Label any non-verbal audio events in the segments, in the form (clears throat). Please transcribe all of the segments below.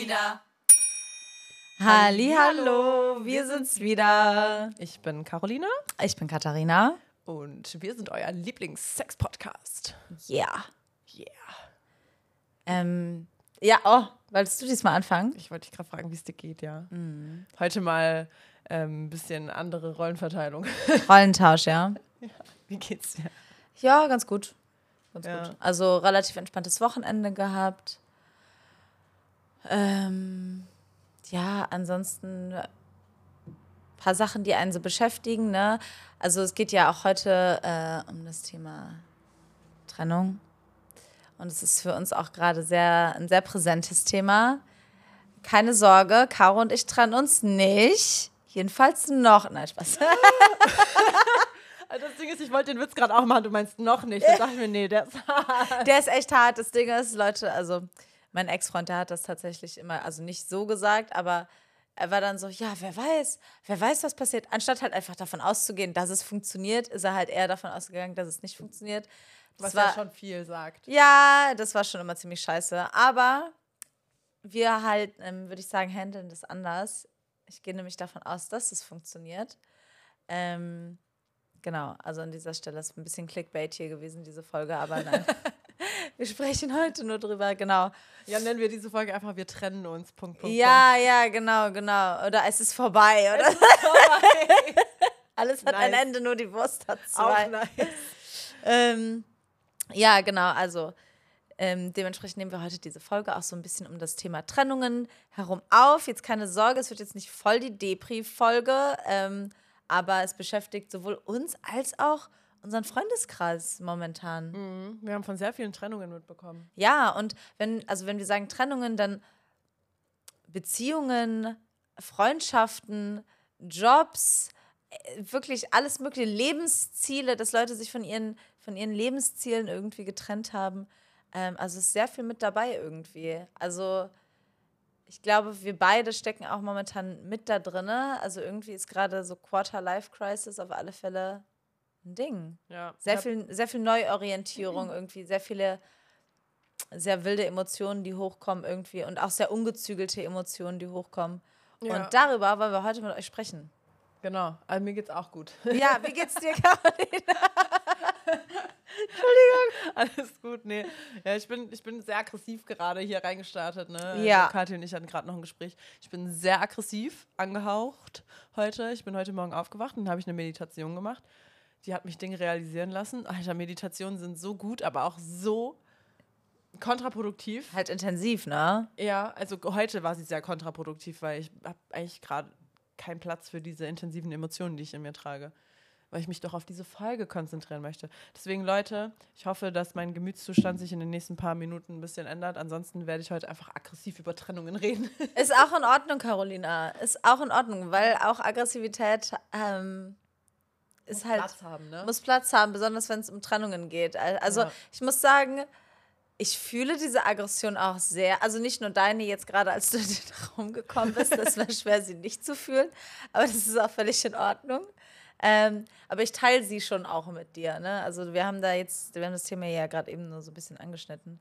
wieder. Hallo, wir sind's wieder. Ich bin Caroline Ich bin Katharina. und wir sind euer Lieblings-Sex-Podcast. Ja. Yeah. Ähm, ja, oh, wolltest du diesmal anfangen? Ich wollte dich gerade fragen, wie es dir geht, ja. Heute mal ein ähm, bisschen andere Rollenverteilung. (laughs) Rollentausch, ja. wie geht's dir? Ja, ganz gut. Ganz Ja. gut. Also relativ entspanntes Wochenende gehabt. Ähm, ja, ansonsten ein paar Sachen, die einen so beschäftigen. Ne? Also es geht ja auch heute äh, um das Thema Trennung. Und es ist für uns auch gerade sehr ein sehr präsentes Thema. Keine Sorge, Caro und ich trennen uns nicht. Jedenfalls noch. Nein, Spaß. (laughs) Also das Ding ist, ich wollte den Witz gerade auch machen, du meinst noch nicht. Da dachte ich mir, nee, der ist Der ist echt hart. Das Ding ist, Leute, also mein Ex-Freund, der hat das tatsächlich immer, also nicht so gesagt, aber er war dann so, ja, wer weiß, wer weiß, was passiert. Anstatt halt einfach davon auszugehen, dass es funktioniert, ist er halt eher davon ausgegangen, dass es nicht funktioniert. Das was war, ja schon viel sagt. ja, das war schon immer ziemlich scheiße. Aber wir halt, ähm, würde ich sagen, handeln das anders. Ich gehe nämlich davon aus, dass es funktioniert. Ähm, genau, also an dieser Stelle ist ein bisschen Clickbait hier gewesen, diese Folge, aber nein. (laughs) wir sprechen heute nur drüber, genau. Ja, nennen wir diese Folge einfach, wir trennen uns. Punkt, Punkt, Ja, ja, genau, genau. Oder es ist vorbei, oder? Punkt. (laughs) Alles hat ein Nice. Ende, nur die Wurst hat Auch zwei. nice. Ähm, ja, genau, also ähm, dementsprechend nehmen wir heute diese Folge auch so ein bisschen um das Thema Trennungen herum auf. Jetzt keine Sorge, es wird jetzt nicht voll die Depri-Folge, ähm, aber es beschäftigt sowohl uns als auch unseren Freundeskreis momentan. Mhm. Wir haben von sehr vielen Trennungen mitbekommen. Ja, und wenn, also wenn wir sagen Trennungen, dann Beziehungen, Freundschaften, Jobs, äh, wirklich alles mögliche, Lebensziele, dass Leute sich von ihren, von ihren Lebenszielen irgendwie getrennt haben. Ähm, also es ist sehr viel mit dabei irgendwie. Also ich glaube, wir beide stecken auch momentan mit da drinne. Also irgendwie ist gerade so Quarter-Life-Crisis auf alle Fälle ein Ding. Ja. Sehr viel, sehr viel Neuorientierung irgendwie, sehr viele sehr wilde Emotionen, die hochkommen irgendwie und auch sehr ungezügelte Emotionen, die hochkommen. Ja. Und darüber wollen wir heute mit euch sprechen. Genau, also mir geht's auch gut. Ja, wie (laughs) geht's dir, Caroline? Alles gut, nee. Ja, ich bin, ich bin sehr aggressiv gerade hier reingestartet, ne? Ja. Also Kathi und ich hatten gerade noch ein Gespräch. Ich bin sehr aggressiv angehaucht heute. Ich bin heute Morgen aufgewacht und habe ich eine Meditation gemacht. Die hat mich Dinge realisieren lassen. Alter, Meditationen sind so gut, aber auch so kontraproduktiv. Halt intensiv, ne? Ja, also heute war sie sehr kontraproduktiv, weil ich habe eigentlich gerade keinen Platz für diese intensiven Emotionen, die ich in mir trage. Weil ich mich doch auf diese Folge konzentrieren möchte. Deswegen, Leute, ich hoffe, dass mein Gemütszustand sich in den nächsten paar Minuten ein bisschen ändert. Ansonsten werde ich heute einfach aggressiv über Trennungen (laughs) reden. Ist auch in Ordnung, Carolina. Ist auch in Ordnung, weil auch Aggressivität ähm, ist halt. Platz haben, ne? muss Platz haben, besonders wenn es um Trennungen geht. Al- Also Ja. ich muss sagen, ich fühle diese Aggression auch sehr. Also nicht nur deine jetzt gerade, als du (laughs) in den Raum gekommen bist, das war schwer, sie nicht zu fühlen, aber das ist auch völlig in Ordnung. Ähm, aber ich teile sie schon auch mit dir. Ne? Also wir haben da jetzt, wir haben das Thema ja gerade eben nur so ein bisschen angeschnitten.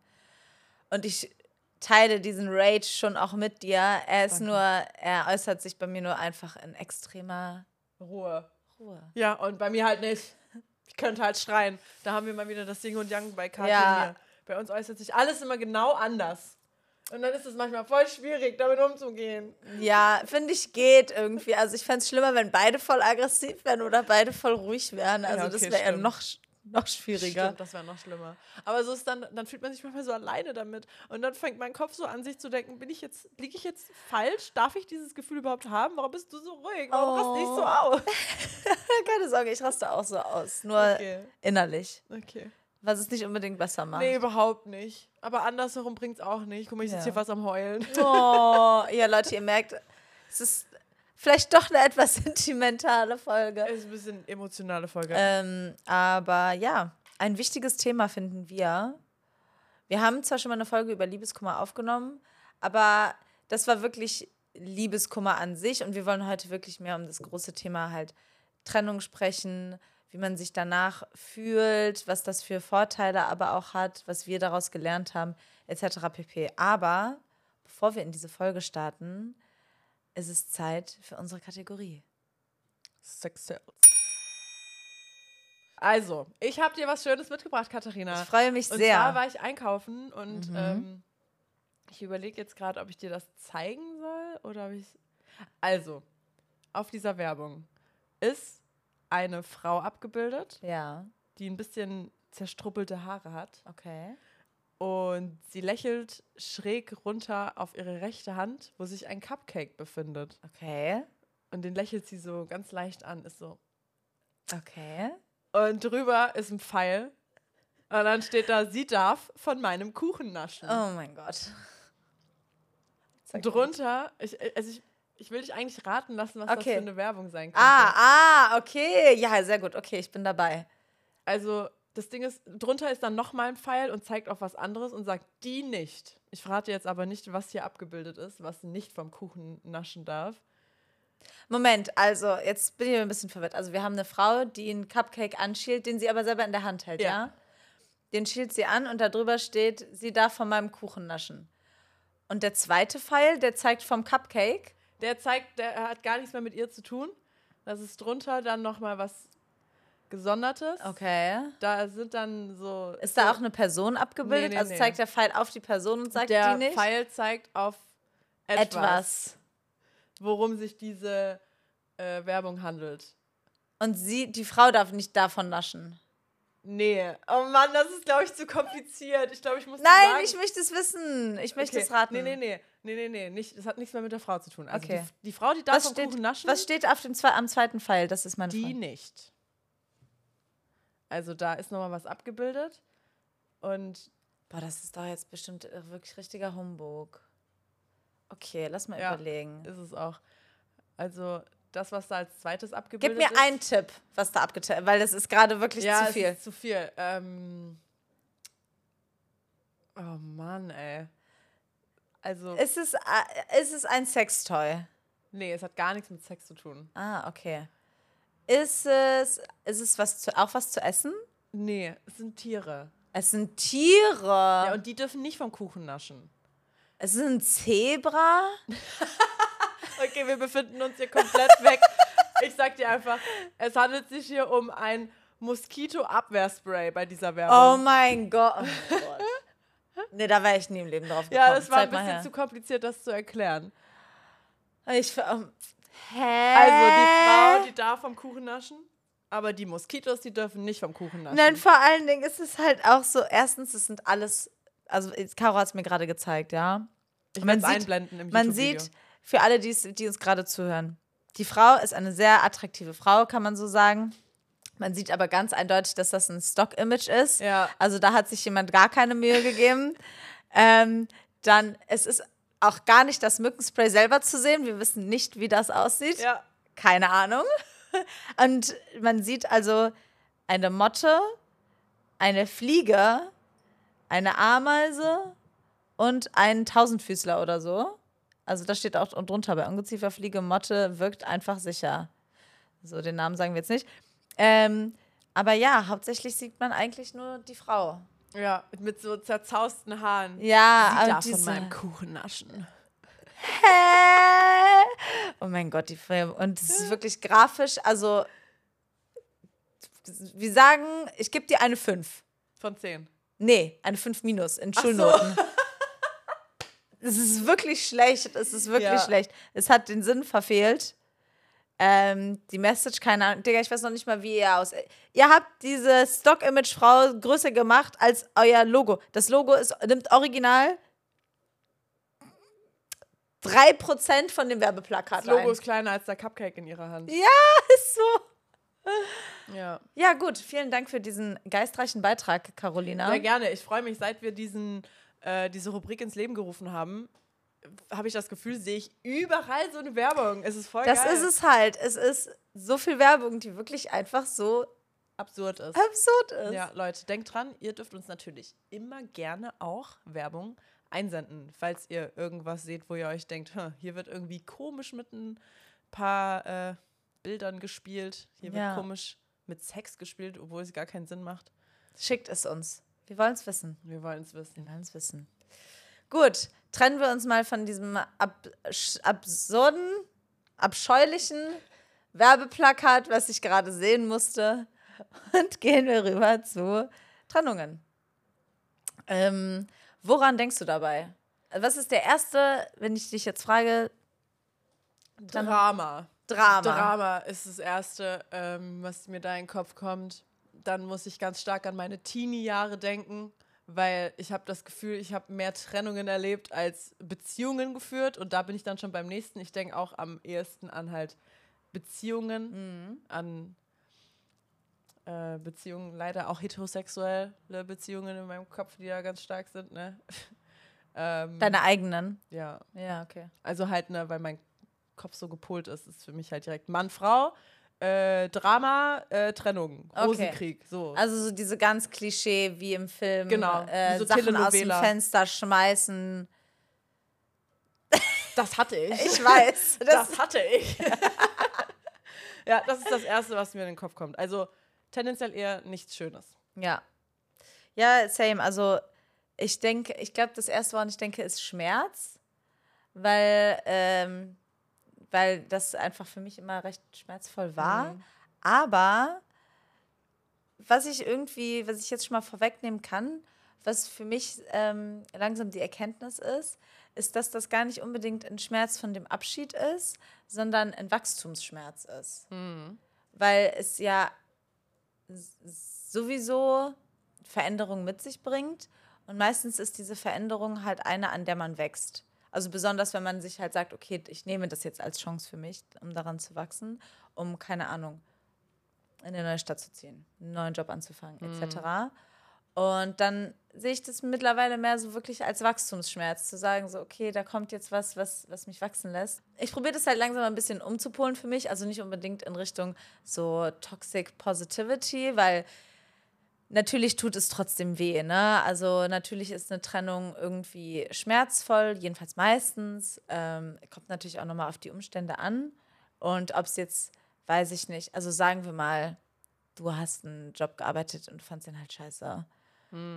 Und ich teile diesen Rage schon auch mit dir. Er ist Danke. nur, er äußert sich bei mir nur einfach in extremer Ruhe. Ruhe. Ja, und bei mir halt nicht. Ich könnte halt schreien. Da haben wir mal wieder das Yin und Yang bei Kathi Ja. Bei uns äußert sich alles immer genau anders. Und dann ist es manchmal voll schwierig, damit umzugehen. Ja, finde ich geht irgendwie. Also ich fände es schlimmer, wenn beide voll aggressiv wären oder beide voll ruhig wären. Also Ja, das okay, wäre ja noch, noch schwieriger. Stimmt, das wäre noch schlimmer. Aber so ist dann, dann fühlt man sich manchmal so alleine damit. Und dann fängt mein Kopf so an, sich zu denken, bin ich jetzt, liege ich jetzt falsch? Darf ich dieses Gefühl überhaupt haben? Warum bist du so ruhig? Warum rast ich so Oh. aus? (laughs) Keine Sorge, ich raste auch so aus. Nur Okay. innerlich. Okay. Was es nicht unbedingt besser macht. Nee, überhaupt nicht. Aber andersherum bringt es auch nicht. Guck mal, ich Ja. sitze hier fast am Heulen. Oh, (laughs) ja, Leute, ihr merkt, es ist vielleicht doch eine etwas (laughs) sentimentale Folge. Es ist ein bisschen emotionale Folge. Ähm, aber ja, ein wichtiges Thema finden wir. Wir haben zwar schon mal eine Folge über Liebeskummer aufgenommen, aber das war wirklich Liebeskummer an sich und wir wollen heute wirklich mehr um das große Thema halt Trennung sprechen, wie man sich danach fühlt, was das für Vorteile aber auch hat, was wir daraus gelernt haben, etc. pp. Aber bevor wir in diese Folge starten, ist es Zeit für unsere Kategorie. Sex Sales. Also, ich habe dir was Schönes mitgebracht, Katharina. Ich freue mich und sehr. zwar war ich einkaufen und Mhm. ähm, ich überlege jetzt gerade, ob ich dir das zeigen soll oder ob ich. Also, auf dieser Werbung ist eine Frau abgebildet, Ja, die ein bisschen zerstruppelte Haare hat okay. Und sie lächelt schräg runter auf ihre rechte Hand, wo sich ein Cupcake befindet. Okay. Und den lächelt sie so ganz leicht an, ist so. Okay. Und drüber ist ein Pfeil. Und dann steht da, sie darf von meinem Kuchen naschen. Oh mein Gott. Drunter, ich, also ich, ich will dich eigentlich raten lassen, was das Okay. für eine Werbung sein könnte. Ah, ah, okay. Ja, sehr gut. Okay, ich bin dabei. Also das Ding ist, drunter ist dann nochmal ein Pfeil und zeigt auf was anderes und sagt, die nicht. Ich verrate jetzt aber nicht, was hier abgebildet ist, was nicht vom Kuchen naschen darf. Moment, also jetzt bin ich ein bisschen verwirrt. Also wir haben eine Frau, die einen Cupcake anschielt, den sie aber selber in der Hand hält, ja? Ja. Den schielt sie an und da drüber steht, sie darf von meinem Kuchen naschen. Und der zweite Pfeil, der zeigt vom Cupcake. Der zeigt, der hat gar nichts mehr mit ihr zu tun. Das ist drunter dann nochmal was Gesondertes. Okay. Da sind dann so. Ist so, da auch eine Person abgebildet? Nee, nee, also nee. zeigt der Pfeil auf die Person und sagt der die nicht? Pfeil zeigt auf etwas, Etwas. worum sich diese äh, Werbung handelt. Und sie, die Frau darf nicht davon naschen. Nee. Oh Mann, das ist, glaube ich, zu kompliziert. Ich glaube, ich muss Nein, sagen, ich möchte es wissen. Ich möchte Okay. es raten. Nee, nee, nee. Nee, nee, nee. Nicht, das hat nichts mehr mit der Frau zu tun. Also Okay. die, die Frau, die darf Was vom steht, Kuchen naschen, was steht auf dem am zweiten Pfeil? Das ist meine die Frage. nicht. Also da ist nochmal was abgebildet. Und Boah, das ist doch jetzt bestimmt äh, wirklich richtiger Humbug. Okay, lass mal Ja. überlegen. ist es auch. Also das, was da als zweites Gib abgebildet mir ist. einen Tipp, was da abgeteilt weil das ist gerade wirklich ja, zu es viel. Ist zu viel. Ähm, oh Mann, ey. Also, Ist es, äh, ist es ein Sextoy? nee, es hat gar nichts mit Sex zu tun. Ah, okay. Ist es, ist es was zu, auch was zu essen? Nee, es sind Tiere. Es sind Tiere. Ja, und die dürfen nicht vom Kuchen naschen. es ist ein Zebra. (laughs) Okay, wir befinden uns hier komplett weg. Ich sag dir einfach, es handelt sich hier um ein Moskito-Abwehrspray bei dieser Oh Werbung. mein Gott. Oh Gott. nee, da wäre ich nie im Leben drauf gekommen. ja, das war ein Zeig mal bisschen zu kompliziert, das zu erklären. Ich, ähm, hä? Also die Frau, die darf vom Kuchen naschen, aber die Moskitos, die dürfen nicht vom Kuchen naschen. Nein, vor allen Dingen ist es halt auch so, erstens, es sind alles, also Caro hat es mir gerade gezeigt, ja. ich man sieht- einblenden im Man sieht, für alle, die uns gerade zuhören, die Frau ist eine sehr attraktive Frau, kann man so sagen. Man sieht aber ganz eindeutig, dass das ein Stock-Image ist. Ja. Also da hat sich jemand gar keine Mühe gegeben. ähm, dann, es ist auch gar nicht das Mückenspray selber zu sehen. Wir wissen nicht, wie das aussieht. Ja. Keine Ahnung. (laughs) Und man sieht also eine Motte, eine Fliege, eine Ameise und einen Tausendfüßler oder so. Also da steht auch drunter bei Ungeziefer, Fliege, Motte wirkt einfach sicher. So, den Namen sagen wir jetzt nicht. Ähm, aber ja, hauptsächlich sieht man eigentlich nur die Frau. Ja, mit so zerzausten Haaren. Ja, Sie darf diese, von meinem Kuchen naschen. Hä? Oh mein Gott, die Film. Und es ist wirklich grafisch. Also, wir sagen, ich gebe dir eine 5. Von zehn. Nee, eine 5 minus in so. Schulnoten. (laughs) Es ist wirklich schlecht. Es ist wirklich Ja. schlecht. Es hat den Sinn verfehlt. Ähm, die Message, keine Ahnung. Digga, ich weiß noch nicht mal, wie ihr aus. Ihr habt diese Stock-Image-Frau größer gemacht als euer Logo. Das Logo ist, nimmt original 3% von dem Werbeplakat Das Logo ein. ist kleiner als der Cupcake in ihrer Hand. Ja, (laughs) ist so. Ja. Ja, gut. Vielen Dank für diesen geistreichen Beitrag, Carolina. Sehr gerne. Ich freue mich, seit wir diesen, äh, diese Rubrik ins Leben gerufen haben, habe ich das Gefühl, sehe ich überall so eine Werbung. Es ist voll Das geil. ist es halt. Es ist so viel Werbung, die wirklich einfach so absurd ist. absurd ist. Ja, Leute, denkt dran, ihr dürft uns natürlich immer gerne auch Werbung einsenden, falls ihr irgendwas seht, wo ihr euch denkt, "Hm, hier wird irgendwie komisch mit ein paar äh, Bildern gespielt, hier Ja. wird komisch mit Sex gespielt, obwohl es gar keinen Sinn macht. Schickt es uns. Wir wollen es wissen. Wir wollen es wissen. Wir wollen es wissen. Gut, trennen wir uns mal von diesem ab absurden, abscheulichen Werbeplakat, was ich gerade sehen musste, und gehen wir rüber zu Trennungen. Ähm, woran denkst du dabei? Was ist der erste, wenn ich dich jetzt frage? Drama. Drama. Drama ist das Erste, ähm, was mir da in den Kopf kommt. Dann muss ich ganz stark an meine Teenie-Jahre denken, weil ich habe das Gefühl, ich habe mehr Trennungen erlebt als Beziehungen geführt. Und da bin ich dann schon beim nächsten. Ich denke auch am ehesten an halt Beziehungen, Mhm. an äh, Beziehungen, leider auch heterosexuelle Beziehungen in meinem Kopf, die da ganz stark sind. Ne? (laughs) ähm, Deine eigenen. ja, Ja, okay. also halt, ne, weil mein Kopf so gepolt ist, ist für mich halt direkt Mann, Frau, äh, Drama, äh, Trennung, Okay. Rosenkrieg, so. Also so diese ganz Klischee wie im Film. Genau, Äh, so Sachen aus dem Telenovela. Fenster schmeißen. das hatte ich. Ich weiß. (laughs) Das, Das hatte ich. (laughs) ja, das ist das Erste, was mir in den Kopf kommt. Also tendenziell eher nichts Schönes. ja. Ja, same. Also ich denke, ich glaube, das erste, woran ich denke, ist Schmerz. Weil, ähm, weil das einfach für mich immer recht schmerzvoll war. Mhm. Aber was ich irgendwie, was ich jetzt schon mal vorwegnehmen kann, was für mich ähm, langsam die Erkenntnis ist, ist, dass das gar nicht unbedingt ein Schmerz von dem Abschied ist, sondern ein Wachstumsschmerz ist. Mhm. Weil es ja sowieso Veränderung mit sich bringt. Und meistens ist diese Veränderung halt eine, an der man wächst. Also besonders, wenn man sich halt sagt, okay, ich nehme das jetzt als Chance für mich, um daran zu wachsen, um, keine Ahnung, in eine neue Stadt zu ziehen, einen neuen Job anzufangen, etc. Und dann sehe ich das mittlerweile mehr so wirklich als Wachstumsschmerz, zu sagen, so, okay, da kommt jetzt was, was, was mich wachsen lässt. Ich probiere das halt langsam ein bisschen umzupolen für mich, also nicht unbedingt in Richtung so Toxic Positivity, weil natürlich tut es trotzdem weh, ne? Also natürlich ist eine Trennung irgendwie schmerzvoll, jedenfalls meistens. Ähm, kommt natürlich auch nochmal auf die Umstände an. Und ob es jetzt, weiß ich nicht, also sagen wir mal, du hast einen Job gearbeitet und fandst den halt scheiße.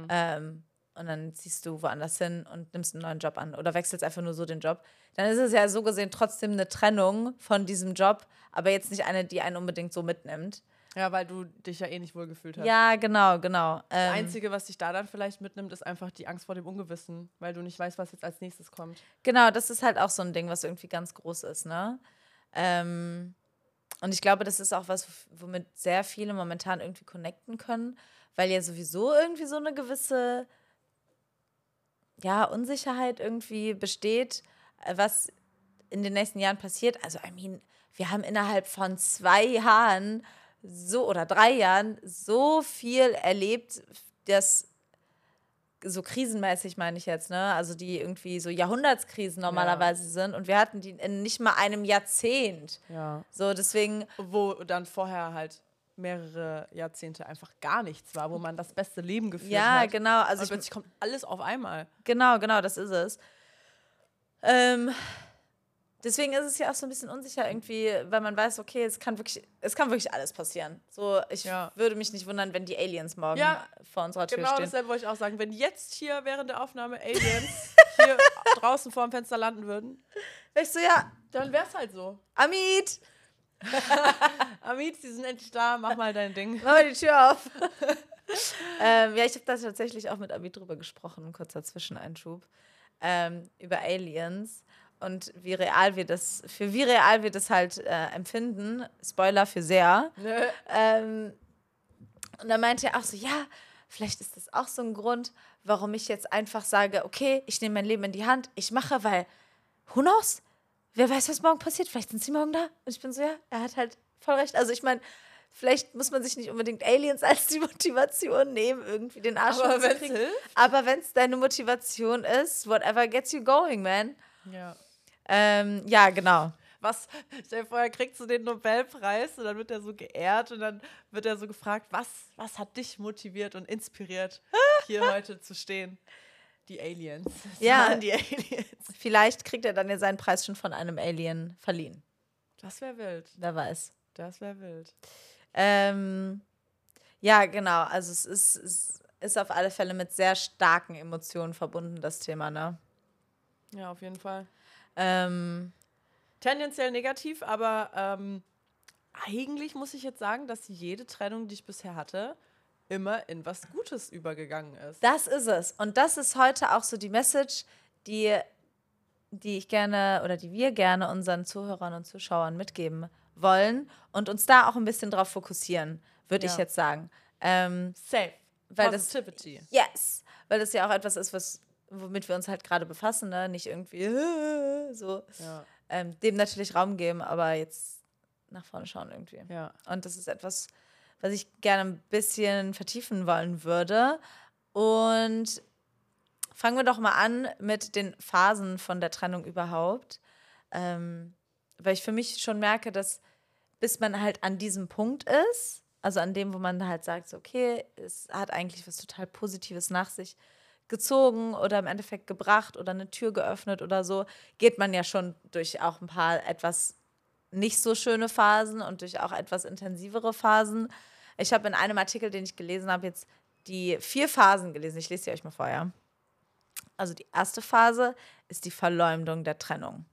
Ähm, und dann ziehst du woanders hin und nimmst einen neuen Job an oder wechselst einfach nur so den Job. Dann ist es ja so gesehen trotzdem eine Trennung von diesem Job, aber jetzt nicht eine, die einen unbedingt so mitnimmt. Ja, weil du dich ja eh nicht wohlgefühlt hast. Ja, genau, genau. Das Ähm, Einzige, was dich da dann vielleicht mitnimmt, ist einfach die Angst vor dem Ungewissen, weil du nicht weißt, was jetzt als nächstes kommt. Genau, das ist halt auch so ein Ding, was irgendwie ganz groß ist, ne? Ähm, und ich glaube, das ist auch was, womit sehr viele momentan irgendwie connecten können, weil ja sowieso irgendwie so eine gewisse ja, Unsicherheit irgendwie besteht, äh, was in den nächsten Jahren passiert. Also, I mean, wir haben innerhalb von zwei Jahren so oder drei Jahren so viel erlebt, dass so krisenmäßig meine ich jetzt, ne? Also die irgendwie so Jahrhundertskrisen normalerweise sind und wir hatten die in nicht mal einem Jahrzehnt. Ja. So, deswegen, Wo dann vorher halt mehrere Jahrzehnte einfach gar nichts war, wo man das beste Leben geführt ja, hat. genau. Also und ich, plötzlich kommt alles auf einmal. Genau, genau, das ist es. Ähm, deswegen ist es ja auch so ein bisschen unsicher irgendwie, weil man weiß, okay, es kann wirklich, es kann wirklich alles passieren. So, ich Ja. würde mich nicht wundern, wenn die Aliens morgen Ja, vor unserer Tür Genau stehen. dasselbe wollte ich auch sagen. Wenn jetzt hier während der Aufnahme Aliens (laughs) hier draußen vor dem Fenster landen würden, Ich so, ja, dann wär's halt so. Amit, (laughs) Amit, die sind endlich da, mach mal dein Ding. mach mal die Tür auf. (laughs) ähm, ja, ich habe da tatsächlich auch mit Amit drüber gesprochen, ein kurzer Zwischeneinschub, ähm, über Aliens und wie real wir das, für wie real wir das halt äh, empfinden. Spoiler für sehr. Ähm, und dann meinte er auch so, ja, vielleicht ist das auch so ein Grund, warum ich jetzt einfach sage, okay, ich nehme mein Leben in die Hand, ich mache, weil, who knows? Wer weiß, was morgen passiert? Vielleicht sind sie morgen da. Und ich bin so, ja, er hat halt voll recht. Also ich meine, vielleicht muss man sich nicht unbedingt Aliens (laughs) als die Motivation nehmen, irgendwie den Arsch Aber wenn's hochzukriegen. hilft. Aber wenn es deine Motivation ist, whatever gets you going, man. Ja. Ähm, ja, genau. Was, stell dir vor, er kriegt so den Nobelpreis und dann wird er so geehrt und dann wird er so gefragt, was, was hat dich motiviert und inspiriert, hier heute zu stehen? Die Aliens. Es (laughs) Ja. die Aliens. Vielleicht kriegt er dann ja seinen Preis schon von einem Alien verliehen. Das wäre wild. Wer weiß. Das wäre wild. Ähm, ja, genau. Also es ist, es ist auf alle Fälle mit sehr starken Emotionen verbunden, das Thema, ne? Ja, auf jeden Fall. Ähm, Tendenziell negativ, aber ähm, eigentlich muss ich jetzt sagen, dass jede Trennung, die ich bisher hatte, immer in was Gutes übergegangen ist. Das ist es. Und das ist heute auch so die Message, die, die ich gerne oder die wir gerne unseren Zuhörern und Zuschauern mitgeben wollen und uns da auch ein bisschen drauf fokussieren, würde Ja. ich jetzt sagen. Ähm, Safe. Weil das- Positivity. yes, weil das ja auch etwas ist, was womit wir uns halt gerade befassen, ne? Nicht irgendwie so Ja. ähm, dem natürlich Raum geben, aber jetzt nach vorne schauen irgendwie. ja. Und das ist etwas, was ich gerne ein bisschen vertiefen wollen würde. Und fangen wir doch mal an mit den Phasen von der Trennung überhaupt. Ähm, weil ich für mich schon merke, dass bis man halt an diesem Punkt ist, also an dem, wo man halt sagt, okay, es hat eigentlich was total Positives nach sich gezogen oder im Endeffekt gebracht oder eine Tür geöffnet oder so, geht man ja schon durch auch ein paar etwas nicht so schöne Phasen und durch auch etwas intensivere Phasen. Ich habe in einem Artikel, den ich gelesen habe, jetzt die vier Phasen gelesen. Ich lese sie euch mal vor, ja. Also die erste Phase ist die Verleumdung der Trennung.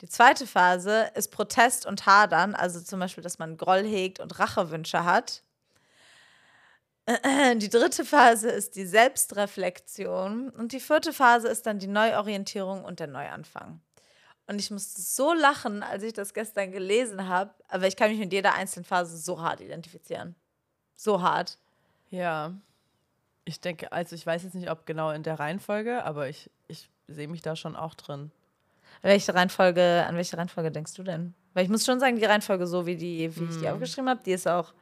Die zweite Phase ist Protest und Hadern, also zum Beispiel, dass man Groll hegt und Rachewünsche hat. Die dritte Phase ist die Selbstreflexion und die vierte Phase ist dann die Neuorientierung und der Neuanfang. Und ich musste so lachen, als ich das gestern gelesen habe, aber ich kann mich mit jeder einzelnen Phase so hart identifizieren. So hart. Ja. Ich denke, also ich weiß jetzt nicht, ob genau in der Reihenfolge, aber ich, ich sehe mich da schon auch drin. Welche Reihenfolge, an welche Reihenfolge denkst du denn? Weil ich muss schon sagen, die Reihenfolge, so wie, die, wie ich die aufgeschrieben habe, die ist auch.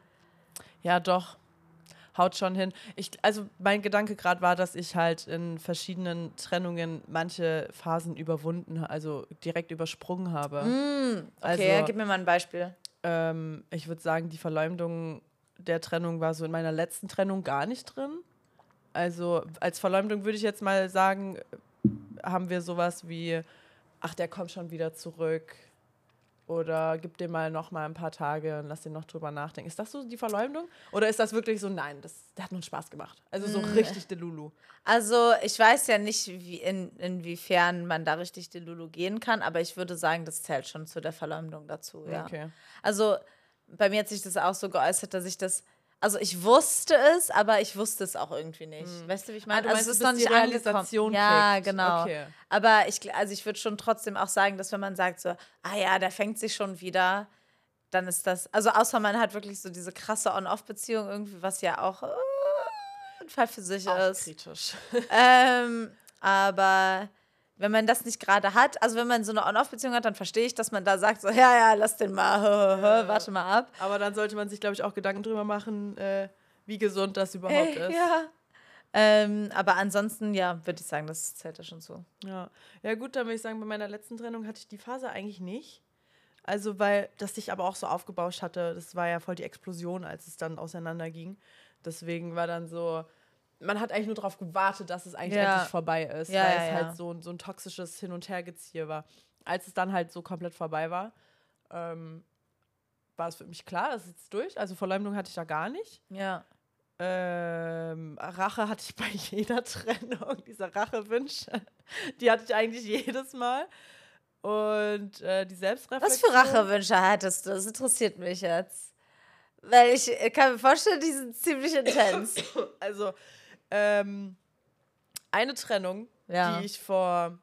Ja, doch. Haut schon hin. Ich, also mein Gedanke gerade war, dass ich halt in verschiedenen Trennungen manche Phasen überwunden, also direkt übersprungen habe. Okay, Also- gib mir mal ein Beispiel. Ähm, ich würde sagen, die Verleumdung der Trennung war so in meiner letzten Trennung gar nicht drin. Also als Verleumdung würde ich jetzt mal sagen, haben wir sowas wie, ach, der kommt schon wieder zurück. Oder gib dem mal noch mal ein paar Tage und lass den noch drüber nachdenken. Ist das so die Verleumdung? Oder ist das wirklich so, nein, das, der hat nur Spaß gemacht? Also so richtig Delulu. Also, ich weiß ja nicht, wie in, inwiefern man da richtig die Lulu gehen kann, aber ich würde sagen, das zählt schon zu der Verleumdung dazu, ja. Okay. Also, bei mir hat sich das auch so geäußert, dass ich das. Also ich wusste es, aber ich wusste es auch irgendwie nicht. Weißt du, wie ich meine? du also meinst, es ist noch die nicht Realisation. Ja, kickt. genau. Okay. Aber ich, also ich würde schon trotzdem auch sagen, dass wenn man sagt so, ah ja, der fängt sich schon wieder, dann ist das, also außer man hat wirklich so diese krasse On-Off-Beziehung irgendwie, was ja auch äh, ein Fall für sich Auch ist. kritisch. Ähm, aber wenn man das nicht gerade hat, also wenn man so eine On-Off-Beziehung hat, dann verstehe ich, dass man da sagt so, ja, ja, lass den mal, hö, hö, hö, warte mal ab. Aber dann sollte man sich, glaube ich, auch Gedanken drüber machen, äh, wie gesund das überhaupt Äh, ist. ja. Ähm, aber ansonsten, ja, würde ich sagen, das zählt da schon zu. Ja. ja, gut, dann würde ich sagen, bei meiner letzten Trennung hatte ich die Phase eigentlich nicht. Also, weil das sich aber auch so aufgebauscht hatte. Das war ja voll die Explosion, als es dann auseinanderging. Deswegen war dann so, man hat eigentlich nur darauf gewartet, dass es eigentlich Ja. endlich vorbei ist, Ja, weil ja, es halt so, ein- so ein toxisches Hin- und Hergezieher war. Als es dann halt so komplett vorbei war, ähm, war es für mich klar, es ist jetzt durch. Also Verleumdung hatte ich da gar nicht. Ja. Ähm, Rache hatte ich (laughs) bei jeder Trennung, diese Rachewünsche. (laughs) Die hatte ich eigentlich jedes Mal. Und äh, die Was Selbstreflexion. für Rachewünsche hattest du? Das interessiert mich jetzt. Weil ich äh, kann mir vorstellen, die sind ziemlich (coughs) intens. Also, ähm, eine Trennung, Ja. die ich vor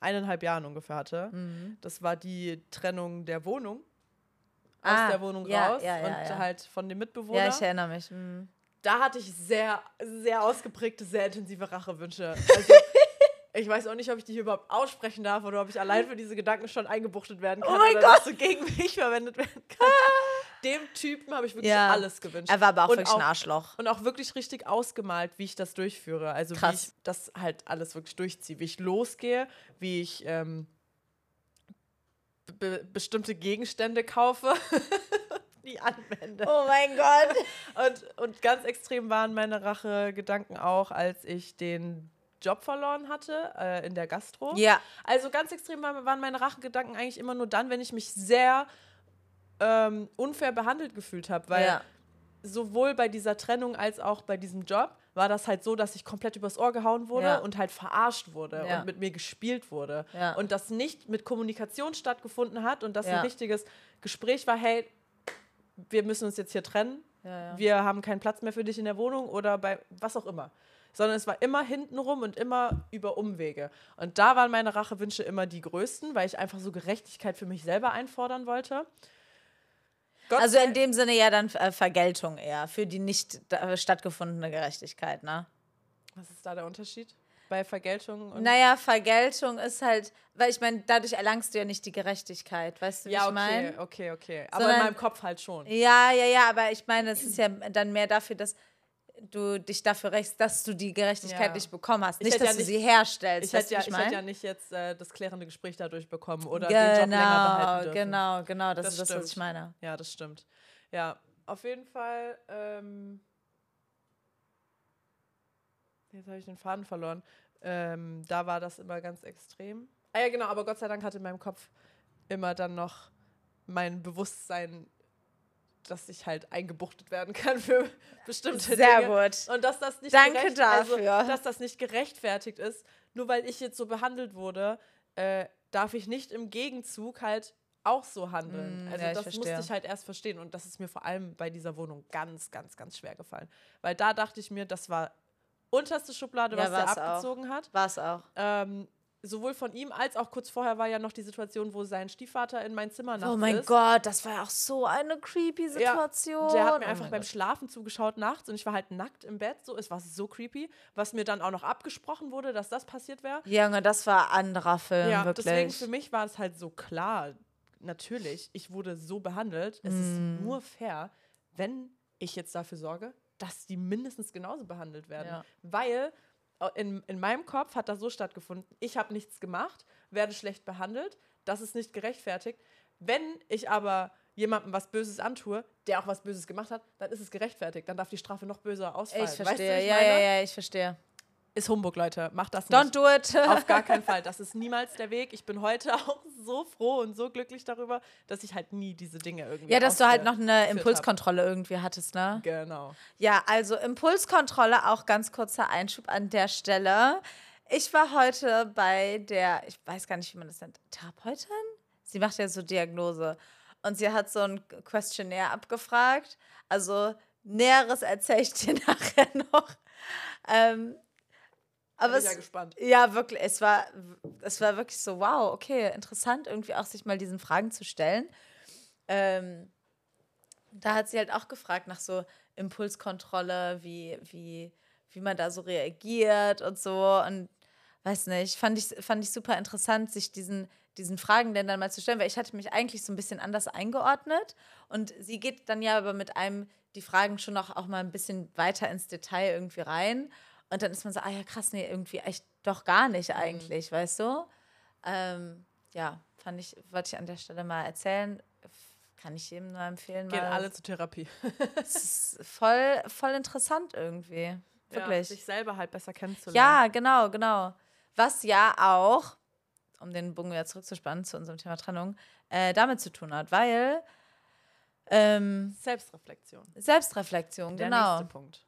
eineinhalb Jahren ungefähr hatte, Mhm. das war die Trennung der Wohnung. Aus Ah, der Wohnung ja, raus ja, und halt von dem Mitbewohner. Ja, ich erinnere mich. Mhm. da hatte ich sehr, sehr ausgeprägte, sehr intensive Rachewünsche. (laughs) Also, ich weiß auch nicht, ob ich die hier überhaupt aussprechen darf oder ob ich allein für diese Gedanken schon eingebuchtet werden kann Oh mein Gott. das so gegen mich verwendet werden (laughs) kann. Dem Typen habe ich wirklich Ja. alles gewünscht. Er war aber auch Und wirklich ein Arschloch. Und auch wirklich richtig ausgemalt, wie ich das durchführe. Also wie Krass. ich das halt alles wirklich durchziehe. Wie ich losgehe, wie ich ähm, be bestimmte Gegenstände kaufe, (laughs) die anwende. Oh mein Gott. (laughs) Und, und ganz extrem waren meine Rache-Gedanken auch, als ich den Job verloren hatte äh, in der Gastro. Ja. Also ganz extrem waren waren meine Rachegedanken eigentlich immer nur dann, wenn ich mich sehr ähm, unfair behandelt gefühlt habe. Weil ja. sowohl bei dieser Trennung als auch bei diesem Job war das halt so, dass ich komplett übers Ohr gehauen wurde Ja. und halt verarscht wurde Ja. und mit mir gespielt wurde. Und das nicht mit Kommunikation stattgefunden hat und das ein richtiges Gespräch war, hey, wir müssen uns jetzt hier trennen, wir haben keinen Platz mehr für dich in der Wohnung oder bei was auch immer. Sondern es war immer hintenrum und immer über Umwege. Und da waren meine Rachewünsche immer die größten, weil ich einfach so Gerechtigkeit für mich selber einfordern wollte. Gott Also in dem Sinne ja dann äh, Vergeltung eher für die nicht äh, stattgefundene Gerechtigkeit, ne? Was ist da der Unterschied? Bei Vergeltung und. Naja, Vergeltung ist halt, weil ich meine, dadurch erlangst du ja nicht die Gerechtigkeit, weißt du, wie ja, ich okay, meine? okay, okay. Aber Sondern- in meinem Kopf halt schon. Ja, ja, ja, aber ich meine, es ist ja dann mehr dafür, dass du dich dafür rächst, dass du die Gerechtigkeit Ja. nicht bekommen hast. Ich Nicht, dass ja du nicht- sie herstellst. Ich hätte, ja, wie ich hätte ja nicht jetzt äh, das klärende Gespräch dadurch bekommen oder den Job länger behalten Genau, dürfen. genau, genau, das, Das ist das, was stimmt. ich meine. Ja, das stimmt. Ja, auf jeden Fall. Ähm, jetzt habe ich den Faden verloren. Ähm, da war das immer ganz extrem. Ah ja, genau, aber Gott sei Dank hat in meinem Kopf immer dann noch mein Bewusstsein, dass ich halt eingebuchtet werden kann für (laughs) bestimmte Sehr Dinge. gut. Und dass das nicht Danke gerecht- dafür. Also, dass das nicht gerechtfertigt ist, nur weil ich jetzt so behandelt wurde, äh, darf ich nicht im Gegenzug halt auch so handeln. Mm, also ja, ich das musste verstehe. ich halt erst verstehen und das ist mir vor allem bei dieser Wohnung ganz, ganz, ganz schwer gefallen. Weil da dachte ich mir, das war unterste Schublade, Ja, was der war's auch. abgezogen hat. War es auch. Ähm, sowohl von ihm als auch kurz vorher war ja noch die Situation, wo sein Stiefvater in mein Zimmer nachts Oh mein ist. Gott, das war ja auch so eine creepy Situation. Der hat mir Oh einfach beim Gott. Schlafen zugeschaut nachts und ich war halt nackt im Bett. So, es war so creepy, was mir dann auch noch abgesprochen wurde, dass das passiert wäre. Junge, das war anderer Film, Ja, wirklich. deswegen für mich war es halt so klar. Natürlich, ich wurde so behandelt. Es Mm. ist nur fair, wenn ich jetzt dafür sorge, dass die mindestens genauso behandelt werden. Ja. Weil in, in meinem Kopf hat das so stattgefunden, ich habe nichts gemacht, werde schlecht behandelt, das ist nicht gerechtfertigt. Wenn ich aber jemandem was Böses antue, der auch was Böses gemacht hat, dann ist es gerechtfertigt. Dann darf die Strafe noch böser ausfallen. ich Weißt du, verstehe. ich ja, ja, ja, ich verstehe. Ist Humbug, Leute. Macht das Don't nicht. do it. (laughs) Auf gar keinen Fall. Das ist niemals der Weg. Ich bin heute (laughs) auch so froh und so glücklich darüber, dass ich halt nie diese Dinge irgendwie. ja, dass du halt noch eine Impulskontrolle irgendwie hattest, ne? hab. Genau. Ja, also Impulskontrolle, auch ganz kurzer Einschub an der Stelle. Ich war heute bei der, ich weiß gar nicht, wie man das nennt, Therapeutin? Sie macht ja so Diagnose. Und sie hat so ein Questionnaire abgefragt. Also Näheres erzähle ich dir (laughs) nachher noch. Ähm, aber Bin es, ja gespannt. ja, wirklich, es war, es war wirklich so, wow, okay, interessant, irgendwie auch sich mal diesen Fragen zu stellen. Ähm, da hat sie halt auch gefragt nach so Impulskontrolle, wie, wie, wie man da so reagiert und so. Und weiß nicht, fand ich, fand ich super interessant, sich diesen, diesen Fragen denn dann mal zu stellen, weil ich hatte mich eigentlich so ein bisschen anders eingeordnet. Und sie geht dann ja aber mit einem die Fragen schon noch auch mal ein bisschen weiter ins Detail irgendwie rein. Und dann ist man so, ah ja, krass, nee, irgendwie echt doch gar nicht Mhm. eigentlich, weißt du? Ähm, ja, fand ich, wollte ich an der Stelle mal erzählen. Kann ich jedem nur empfehlen. Gehen alle zur Therapie. Es (laughs) ist voll, voll interessant irgendwie. Ja, Wirklich. sich selber halt besser kennenzulernen. Ja, genau, genau. Was ja auch, um den Bogen wieder zurückzuspannen zu unserem Thema Trennung, äh, damit zu tun hat, weil ähm, Selbstreflexion. Selbstreflexion, Der genau. nächste Punkt.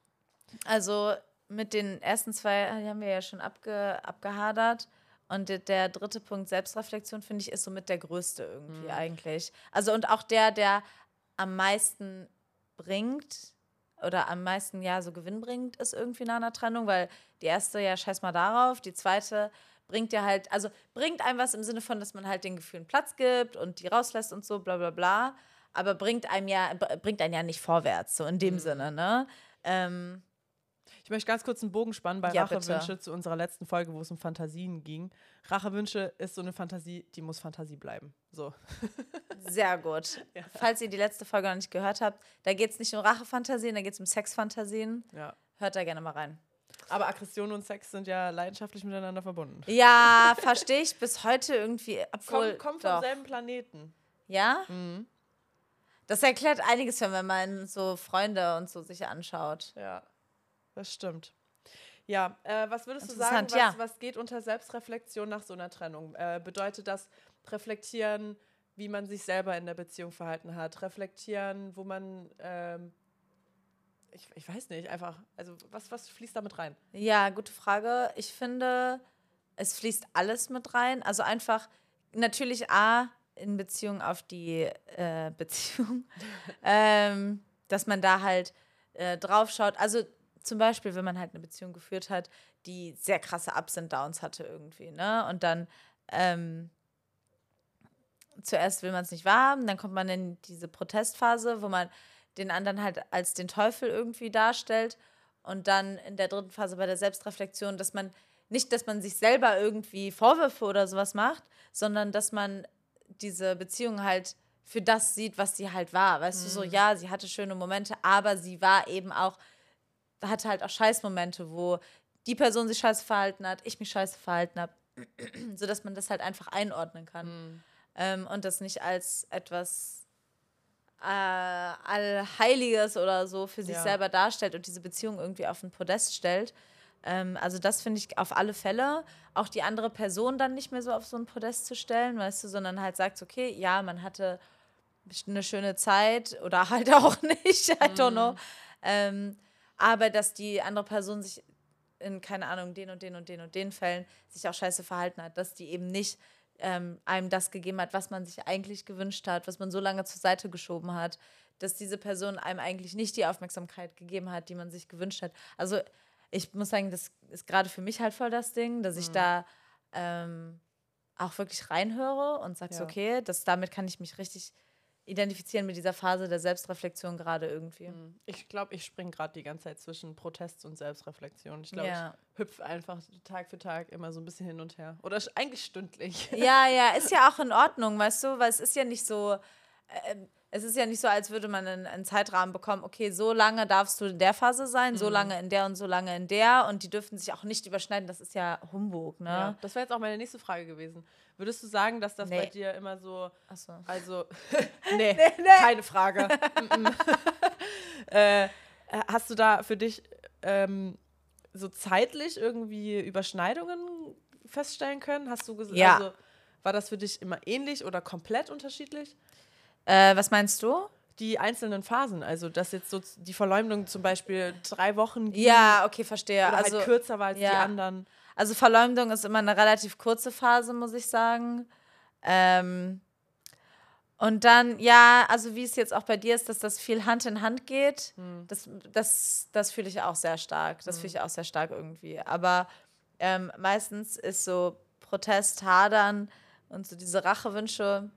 Also mit den ersten zwei die haben wir ja schon abge, abgehadert. Und der, der dritte Punkt, Selbstreflexion, finde ich, ist somit der größte irgendwie eigentlich. Also und auch der, der am meisten bringt oder am meisten ja so gewinnbringend ist irgendwie nach einer Trennung, weil die erste ja scheiß mal darauf, die zweite bringt ja halt, also bringt einem was im Sinne von, dass man halt den Gefühlen Platz gibt und die rauslässt und so, bla bla bla, aber bringt einem ja, bringt einen ja nicht vorwärts, so in dem Sinne, ne? Ähm, Ich möchte ganz kurz einen Bogen spannen bei Ja, Rachewünsche bitte. zu unserer letzten Folge, wo es um Fantasien ging. Rachewünsche ist so eine Fantasie, die muss Fantasie bleiben. So. (laughs) Sehr gut. Falls ihr die letzte Folge noch nicht gehört habt, da geht es nicht um Rachefantasien, da geht es um Sexfantasien. Ja. Hört da gerne mal rein. Aber Aggression und Sex sind ja leidenschaftlich miteinander verbunden. Ja, verstehe ich bis heute irgendwie. Obwohl, Kommen komm vom doch. selben Planeten. Ja? Das erklärt einiges, wenn man so Freunde und so sich anschaut. Ja, das stimmt. Ja, äh, was würdest du sagen, was, ja. was geht unter Selbstreflexion nach so einer Trennung? Äh, bedeutet das reflektieren, wie man sich selber in der Beziehung verhalten hat? Reflektieren, wo man ähm, ich, ich weiß nicht, einfach, also was, was fließt damit rein? Ja, gute Frage. Ich finde, es fließt alles mit rein. Also einfach natürlich A, in Beziehung auf die äh, (laughs) Beziehung, ähm, dass man da halt äh, drauf schaut. Also zum Beispiel, wenn man halt eine Beziehung geführt hat, die sehr krasse Ups und Downs hatte irgendwie, ne? Und dann ähm, zuerst will man es nicht wahrhaben, dann kommt man in diese Protestphase, wo man den anderen halt als den Teufel irgendwie darstellt. Und dann in der dritten Phase bei der Selbstreflexion, dass man nicht, dass man sich selber irgendwie Vorwürfe oder sowas macht, sondern dass man diese Beziehung halt für das sieht, was sie halt war. Weißt mhm. du, so, mhm. ja, sie hatte schöne Momente, aber sie war eben auch, hatte halt auch Scheißmomente, wo die Person sich scheiße verhalten hat, ich mich scheiße verhalten habe, (clears throat) sodass man das halt einfach einordnen kann. Mhm. Ähm, und das nicht als etwas äh, Allheiliges oder so für sich ja. selber darstellt und diese Beziehung irgendwie auf den Podest stellt. Ähm, also das finde ich auf alle Fälle. Auch die andere Person dann nicht mehr so auf so ein Podest zu stellen, weißt du, sondern halt sagt, okay, ja, man hatte eine schöne Zeit oder (laughs) halt auch nicht, I don't know. Mhm. Ähm, aber dass die andere Person sich in, keine Ahnung, den und den und den und den Fällen sich auch scheiße verhalten hat, dass die eben nicht ähm, einem das gegeben hat, was man sich eigentlich gewünscht hat, was man so lange zur Seite geschoben hat, dass diese Person einem eigentlich nicht die Aufmerksamkeit gegeben hat, die man sich gewünscht hat. Also ich muss sagen, das ist gerade für mich halt voll das Ding, dass ich mhm. da ähm, auch wirklich reinhöre und sage, ja. okay, das, damit kann ich mich richtig identifizieren mit dieser Phase der Selbstreflexion gerade irgendwie. Mhm. Ich glaube, ich springe gerade die ganze Zeit zwischen Protest und Selbstreflexion. Ich glaube, ja. ich hüpfe einfach Tag für Tag immer so ein bisschen hin und her. Oder eigentlich stündlich. Ja, ja, ist ja (laughs) auch in Ordnung, weißt du, weil es ist ja nicht so. Äh, es ist ja nicht so, als würde man einen, einen, Zeitrahmen bekommen, okay, so lange darfst du in der Phase sein, mhm. so lange in der und so lange in der und die dürfen sich auch nicht überschneiden. Das ist ja Humbug, ne? Ja, das wäre jetzt auch meine nächste Frage gewesen. Würdest du sagen, dass das nee. bei dir immer so. So. Also. (laughs) (laughs) nee, nee, nee, keine Frage. (laughs) äh, hast du da für dich ähm, so zeitlich irgendwie Überschneidungen feststellen können? Hast du gesagt, ja. also, war das für dich immer ähnlich oder komplett unterschiedlich? Äh, was meinst du? Die einzelnen Phasen, also dass jetzt so die Verleumdung zum Beispiel drei Wochen ging, Ja, okay, verstehe. Oder halt also halt kürzer war als ja. die anderen. Also Verleumdung ist immer eine relativ kurze Phase, muss ich sagen. Ähm, und dann, ja, also wie es jetzt auch bei dir ist, dass das viel Hand in Hand geht, hm. das, das, das fühle ich auch sehr stark. Das hm. fühle ich auch sehr stark irgendwie. Aber ähm, meistens ist so Protest, Hadern und so diese Rachewünsche,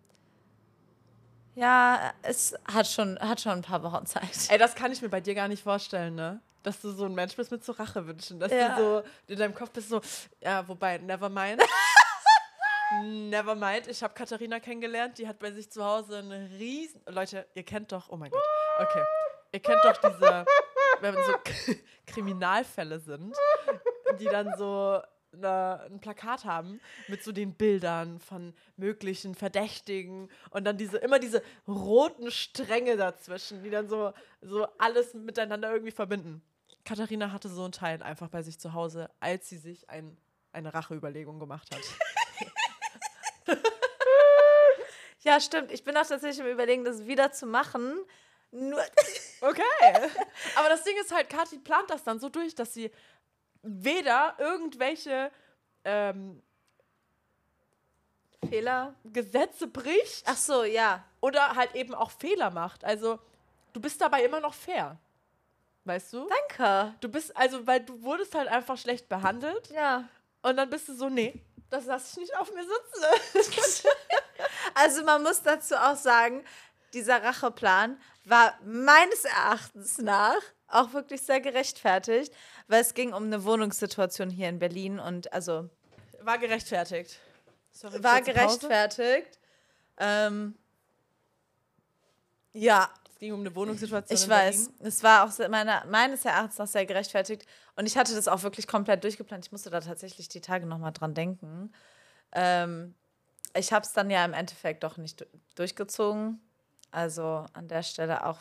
ja, es hat schon, hat schon ein paar Wochen Zeit. Ey, das kann ich mir bei dir gar nicht vorstellen, ne? Dass du so ein Mensch bist mit so Rachewünschen. Dass ja. du so in deinem Kopf bist so, ja, wobei, never mind. (laughs) never mind. Ich habe Katharina kennengelernt, die hat bei sich zu Hause einen riesen. Leute, ihr kennt doch, oh mein Gott. Okay. Ihr kennt doch diese, wenn so Kriminalfälle sind, die dann so eine, ein Plakat haben mit so den Bildern von möglichen Verdächtigen und dann diese immer diese roten Stränge dazwischen, die dann so, so alles miteinander irgendwie verbinden. Katharina hatte so einen Teil einfach bei sich zu Hause, als sie sich ein, eine Racheüberlegung gemacht hat. (laughs) ja, stimmt. Ich bin auch tatsächlich im Überlegen, das wieder zu machen. Nur okay. (laughs) Aber das Ding ist halt, Kathi plant das dann so durch, dass sie weder irgendwelche ähm, Fehler, Gesetze bricht. Ach so, ja. Oder halt eben auch Fehler macht. Also du bist dabei immer noch fair. Weißt du? Danke. Du bist, also, weil du wurdest halt einfach schlecht behandelt. Ja. Und dann bist du so, nee, das lasse ich nicht auf mir sitzen. (laughs) also man muss dazu auch sagen, dieser Racheplan war meines Erachtens nach auch wirklich sehr gerechtfertigt, weil es ging um eine Wohnungssituation hier in Berlin und also war gerechtfertigt. Sorry, war gerechtfertigt. Ähm, ja. Es ging um eine Wohnungssituation. Ich weiß. Es war auch meine, meines Erachtens noch sehr gerechtfertigt. Und ich hatte das auch wirklich komplett durchgeplant. Ich musste da tatsächlich die Tage nochmal dran denken. Ähm, ich habe es dann ja im Endeffekt doch nicht durchgezogen. Also an der Stelle auch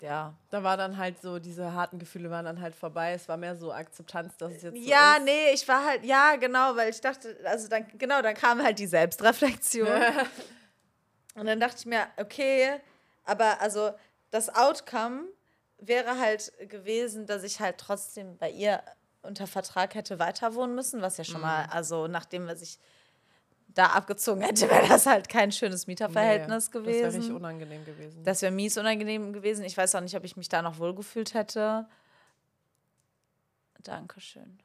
ja. Da war dann halt so, diese harten Gefühle waren dann halt vorbei. Es war mehr so Akzeptanz, dass es jetzt so Ja, ist. nee, ich war halt, ja, genau, weil ich dachte, also dann, genau, dann kam halt die Selbstreflexion. (laughs) Und dann dachte ich mir, okay, aber also das Outcome wäre halt gewesen, dass ich halt trotzdem bei ihr unter Vertrag hätte weiter wohnen müssen, was ja schon mal, also nachdem was ich da abgezogen hätte, wäre das halt kein schönes Mieterverhältnis Nee, gewesen. Das wäre richtig unangenehm gewesen. Das wäre mies unangenehm gewesen. Ich weiß auch nicht, ob ich mich da noch wohlgefühlt hätte. Dankeschön.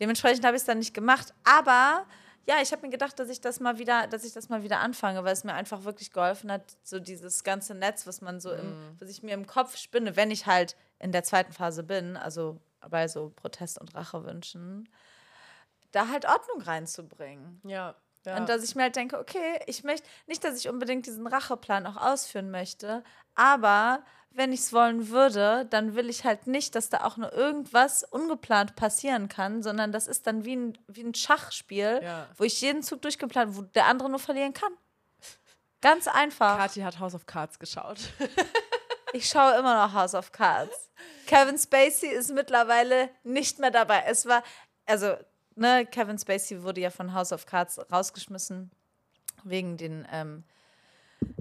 Dementsprechend habe ich es dann nicht gemacht. Aber ja, ich habe mir gedacht, dass ich das mal wieder, dass ich das mal wieder anfange, weil es mir einfach wirklich geholfen hat, so dieses ganze Netz, was man so im, was ich mir im Kopf spinne, wenn ich halt in der zweiten Phase bin, also bei so Protest- und Rachewünschen, da halt Ordnung reinzubringen. ja. Ja. Und dass ich mir halt denke, okay, ich möchte nicht, dass ich unbedingt diesen Racheplan auch ausführen möchte, aber wenn ich es wollen würde, dann will ich halt nicht, dass da auch nur irgendwas ungeplant passieren kann, sondern das ist dann wie ein, wie ein Schachspiel, Ja. wo ich jeden Zug durchgeplant, wo der andere nur verlieren kann. Ganz einfach. Kathi hat House of Cards geschaut. (laughs) Ich schaue immer noch House of Cards. Kevin Spacey ist mittlerweile nicht mehr dabei. Es war, also, ne, Kevin Spacey wurde ja von House of Cards rausgeschmissen wegen den, ähm,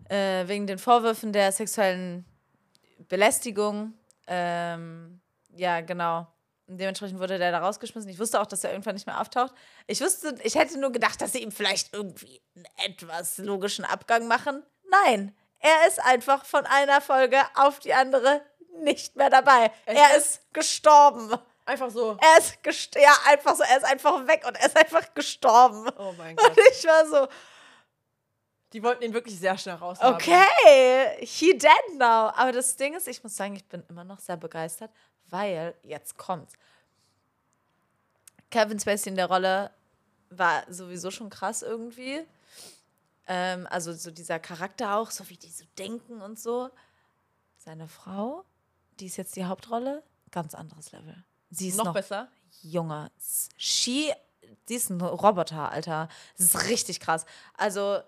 äh, wegen den Vorwürfen der sexuellen Belästigung. Ähm, ja, genau. Dementsprechend wurde der da rausgeschmissen. Ich wusste auch, dass er irgendwann nicht mehr auftaucht. Ich wusste, ich hätte nur gedacht, dass sie ihm vielleicht irgendwie einen etwas logischen Abgang machen. Nein, er ist einfach von einer Folge auf die andere nicht mehr dabei. er ist gestorben. Einfach so. Er ist. Ja, einfach so. Er ist einfach weg und er ist einfach gestorben. Oh mein (laughs) Gott. Und ich war so, Die wollten ihn wirklich sehr schnell raus. okay, he dead now. Aber das Ding ist, ich muss sagen, ich bin immer noch sehr begeistert, weil jetzt kommt's. Kevin Spacey in der Rolle war sowieso schon krass irgendwie. Ähm, also so dieser Charakter auch, so wie die so denken und so. Seine Frau, die ist jetzt die Hauptrolle, ganz anderes Level. Sie ist Noch, noch, besser. Junge, she, sie ist ein Roboter, Alter. Das ist richtig krass. Also,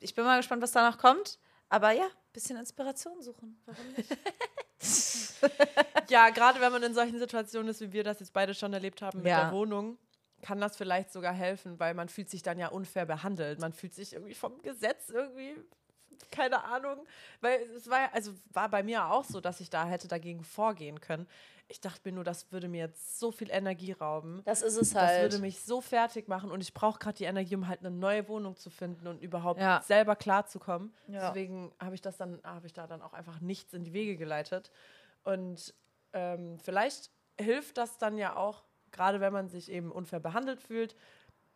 ich bin mal gespannt, was danach kommt. Aber ja, bisschen Inspiration suchen. Warum nicht? (laughs) Ja, gerade wenn man in solchen Situationen ist, wie wir das jetzt beide schon erlebt haben mit Ja. der Wohnung, kann das vielleicht sogar helfen, weil man fühlt sich dann ja unfair behandelt. Man fühlt sich irgendwie vom Gesetz irgendwie, keine Ahnung, weil es war also war bei mir auch so, dass ich da hätte dagegen vorgehen können. Ich dachte mir nur, das würde mir jetzt so viel Energie rauben. Das ist es Das halt. würde mich so fertig machen und ich brauche gerade die Energie, um halt eine neue Wohnung zu finden und überhaupt Ja. selber klarzukommen. Ja. Deswegen habe ich das dann, habe ich da dann auch einfach nichts in die Wege geleitet. Und ähm, vielleicht hilft das dann ja auch, gerade wenn man sich eben unfair behandelt fühlt,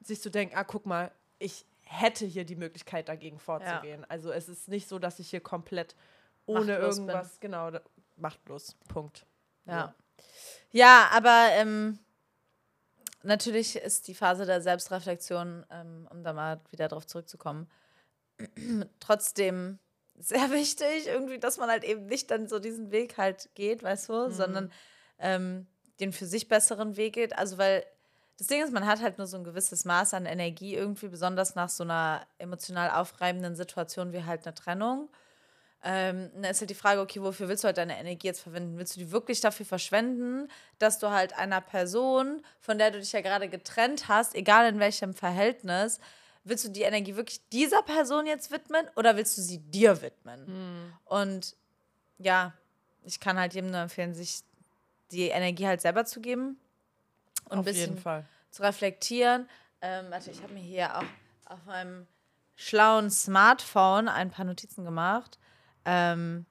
sich zu denken, ah, guck mal, ich hätte hier die Möglichkeit, dagegen vorzugehen. Also es ist nicht so, dass ich hier komplett ohne Machtlos bin. irgendwas, genau, da- machtlos. Punkt. Ja. Ja, aber ähm, natürlich ist die Phase der Selbstreflexion, ähm, um da mal wieder drauf zurückzukommen, (clears throat) trotzdem sehr wichtig, irgendwie, dass man halt eben nicht dann so diesen Weg halt geht, weißt du, sondern ähm, den für sich besseren Weg geht. Also, weil das Ding ist, man hat halt nur so ein gewisses Maß an Energie irgendwie, besonders nach so einer emotional aufreibenden Situation wie halt eine Trennung. Ähm, dann ist halt die Frage, okay, wofür willst du halt deine Energie jetzt verwenden? Willst du die wirklich dafür verschwenden, dass du halt einer Person, von der du dich ja gerade getrennt hast, egal in welchem Verhältnis, willst du die Energie wirklich dieser Person jetzt widmen oder willst du sie dir widmen? Und ja, ich kann halt jedem nur empfehlen, sich die Energie halt selber zu geben und ein Auf bisschen jeden Fall. zu reflektieren. Ähm, warte, ich habe mir hier auch auf meinem schlauen Smartphone ein paar Notizen gemacht, ähm,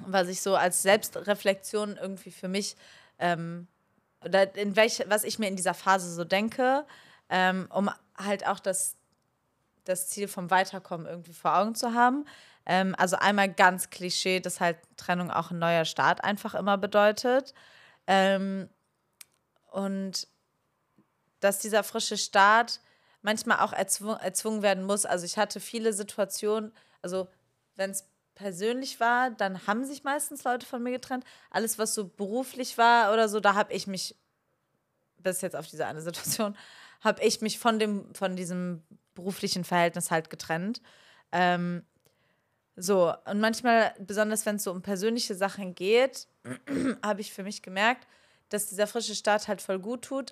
was ich so als Selbstreflexion irgendwie für mich ähm, oder in welche, was ich mir in dieser Phase so denke, ähm, um halt auch das, das Ziel vom Weiterkommen irgendwie vor Augen zu haben. Ähm, also einmal ganz Klischee, dass halt Trennung auch ein neuer Start einfach immer bedeutet. Ähm, und dass dieser frische Start manchmal auch erzwung, erzwungen werden muss. Also ich hatte viele Situationen, also wenn es persönlich war, dann haben sich meistens Leute von mir getrennt. Alles, was so beruflich war oder so, da habe ich mich, bis jetzt auf diese eine Situation, (laughs) habe ich mich von, dem, von diesem beruflichen Verhältnis halt getrennt. Ähm, so, und manchmal, besonders wenn es so um persönliche Sachen geht, (clears throat) habe ich für mich gemerkt, dass dieser frische Start halt voll gut tut,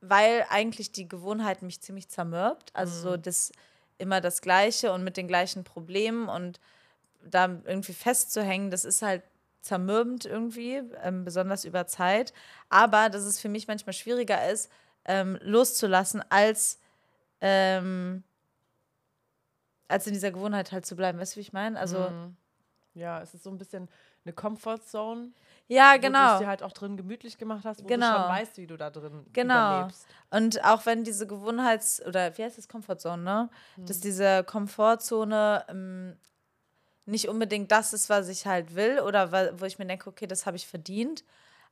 weil eigentlich die Gewohnheit mich ziemlich zermürbt. Also so das immer das Gleiche und mit den gleichen Problemen und da irgendwie festzuhängen, das ist halt zermürbend irgendwie, ähm, besonders über Zeit. Aber dass es für mich manchmal schwieriger ist, ähm, loszulassen, als, ähm, als in dieser Gewohnheit halt zu bleiben. Weißt du, wie ich meine? Also. Mhm. Ja, es ist so ein bisschen eine Comfortzone. Ja, Wo du genau. es dir halt auch drin gemütlich gemacht hast, wo Genau. du schon weißt, wie du da drin Genau. überlebst. Und auch wenn diese Gewohnheits- oder wie heißt das, Comfortzone, ne? Dass diese Komfortzone ähm, nicht unbedingt das ist, was ich halt will oder wo ich mir denke, okay, das habe ich verdient.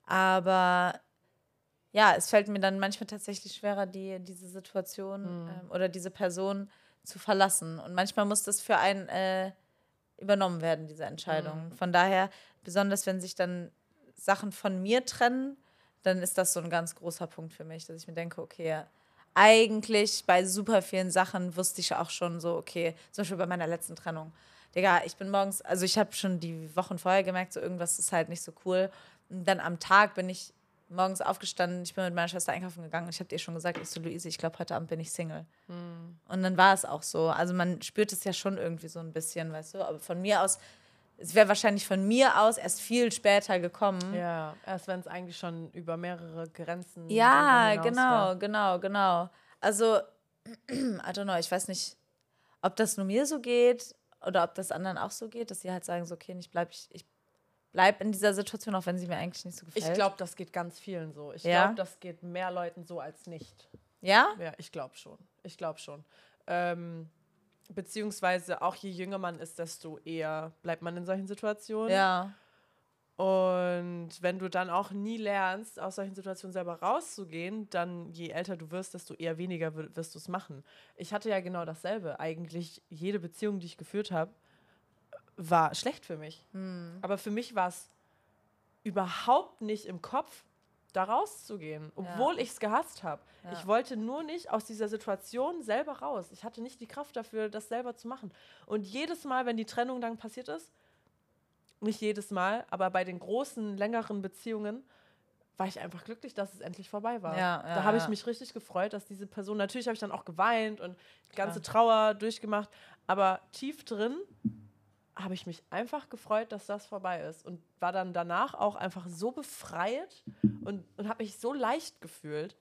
Aber ja, es fällt mir dann manchmal tatsächlich schwerer, die, diese Situation ähm, oder diese Person zu verlassen. Und manchmal muss das für einen äh, übernommen werden, diese Entscheidung. Von daher, besonders wenn sich dann Sachen von mir trennen, dann ist das so ein ganz großer Punkt für mich, dass ich mir denke, okay, eigentlich bei super vielen Sachen wusste ich auch schon so, okay, zum Beispiel bei meiner letzten Trennung. Digga, ich bin morgens, also ich habe schon die Wochen vorher gemerkt, so irgendwas ist halt nicht so cool. Und dann am Tag bin ich morgens aufgestanden, ich bin mit meiner Schwester einkaufen gegangen. Ich habe dir schon gesagt, ich so, Luise, ich glaube, heute Abend bin ich Single. Und dann war es auch so. Also man spürt es ja schon irgendwie so ein bisschen, weißt du. Aber von mir aus, es wäre wahrscheinlich von mir aus erst viel später gekommen. Ja, erst wenn es eigentlich schon über mehrere Grenzen. Ja, genau, war. genau, genau. Also, (clears throat) I don't know, ich weiß nicht, ob das nur mir so geht oder ob das anderen auch so geht, dass sie halt sagen, so, okay, ich bleib, ich, ich bleib in dieser Situation, auch wenn sie mir eigentlich nicht so gefällt. Ich glaube, das geht ganz vielen so. Ich Ja? glaube, das geht mehr Leuten so als nicht. Ja? Ja, ich glaube schon. Ich glaube schon. Ähm, beziehungsweise auch je jünger man ist, desto eher bleibt man in solchen Situationen. Ja. Und wenn du dann auch nie lernst, aus solchen Situationen selber rauszugehen, dann je älter du wirst, desto eher weniger wi- wirst du es machen. Ich hatte ja genau dasselbe. Eigentlich jede Beziehung, die ich geführt habe, war schlecht für mich. Hm. Aber für mich war es überhaupt nicht im Kopf, da rauszugehen, obwohl ich es gehasst habe. Ja. Ich wollte nur nicht aus dieser Situation selber raus. Ich hatte nicht die Kraft dafür, das selber zu machen. Und jedes Mal, wenn die Trennung dann passiert ist, nicht jedes Mal, aber bei den großen, längeren Beziehungen, war ich einfach glücklich, dass es endlich vorbei war. Ja, ja, da habe ich ja. mich richtig gefreut, dass diese Person, natürlich habe ich dann auch geweint und die ganze Trauer durchgemacht, aber tief drin habe ich mich einfach gefreut, dass das vorbei ist und war dann danach auch einfach so befreit und, und habe mich so leicht gefühlt,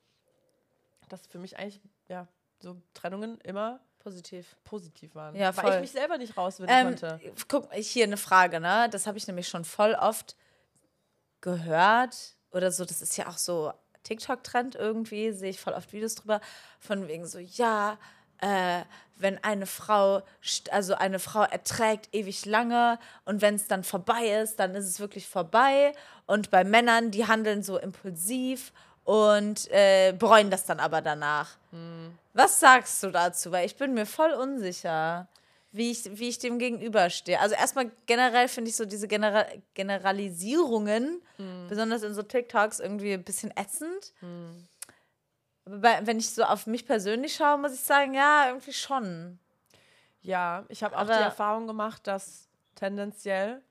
dass für mich eigentlich, ja, so Trennungen immer Positiv. positiv waren. Ja, weil voll. ich mich selber nicht rauswinden Ähm, konnte. guck, hier eine Frage, ne? Das habe ich nämlich schon voll oft gehört oder so. Das ist ja auch so TikTok-Trend irgendwie, sehe ich voll oft Videos drüber, von wegen so, ja, äh, wenn eine Frau, also eine Frau erträgt ewig lange und wenn es dann vorbei ist, dann ist es wirklich vorbei. Und bei Männern, die handeln so impulsiv und äh, bereuen das dann aber danach. Was sagst du dazu? Weil ich bin mir voll unsicher, wie ich, wie ich dem gegenüberstehe. Also erstmal generell finde ich so diese Genera Generalisierungen, besonders in so TikToks, irgendwie ein bisschen ätzend. Aber bei, wenn ich so auf mich persönlich schaue, muss ich sagen, ja, irgendwie schon. Ja, ich habe auch die Erfahrung gemacht, dass tendenziell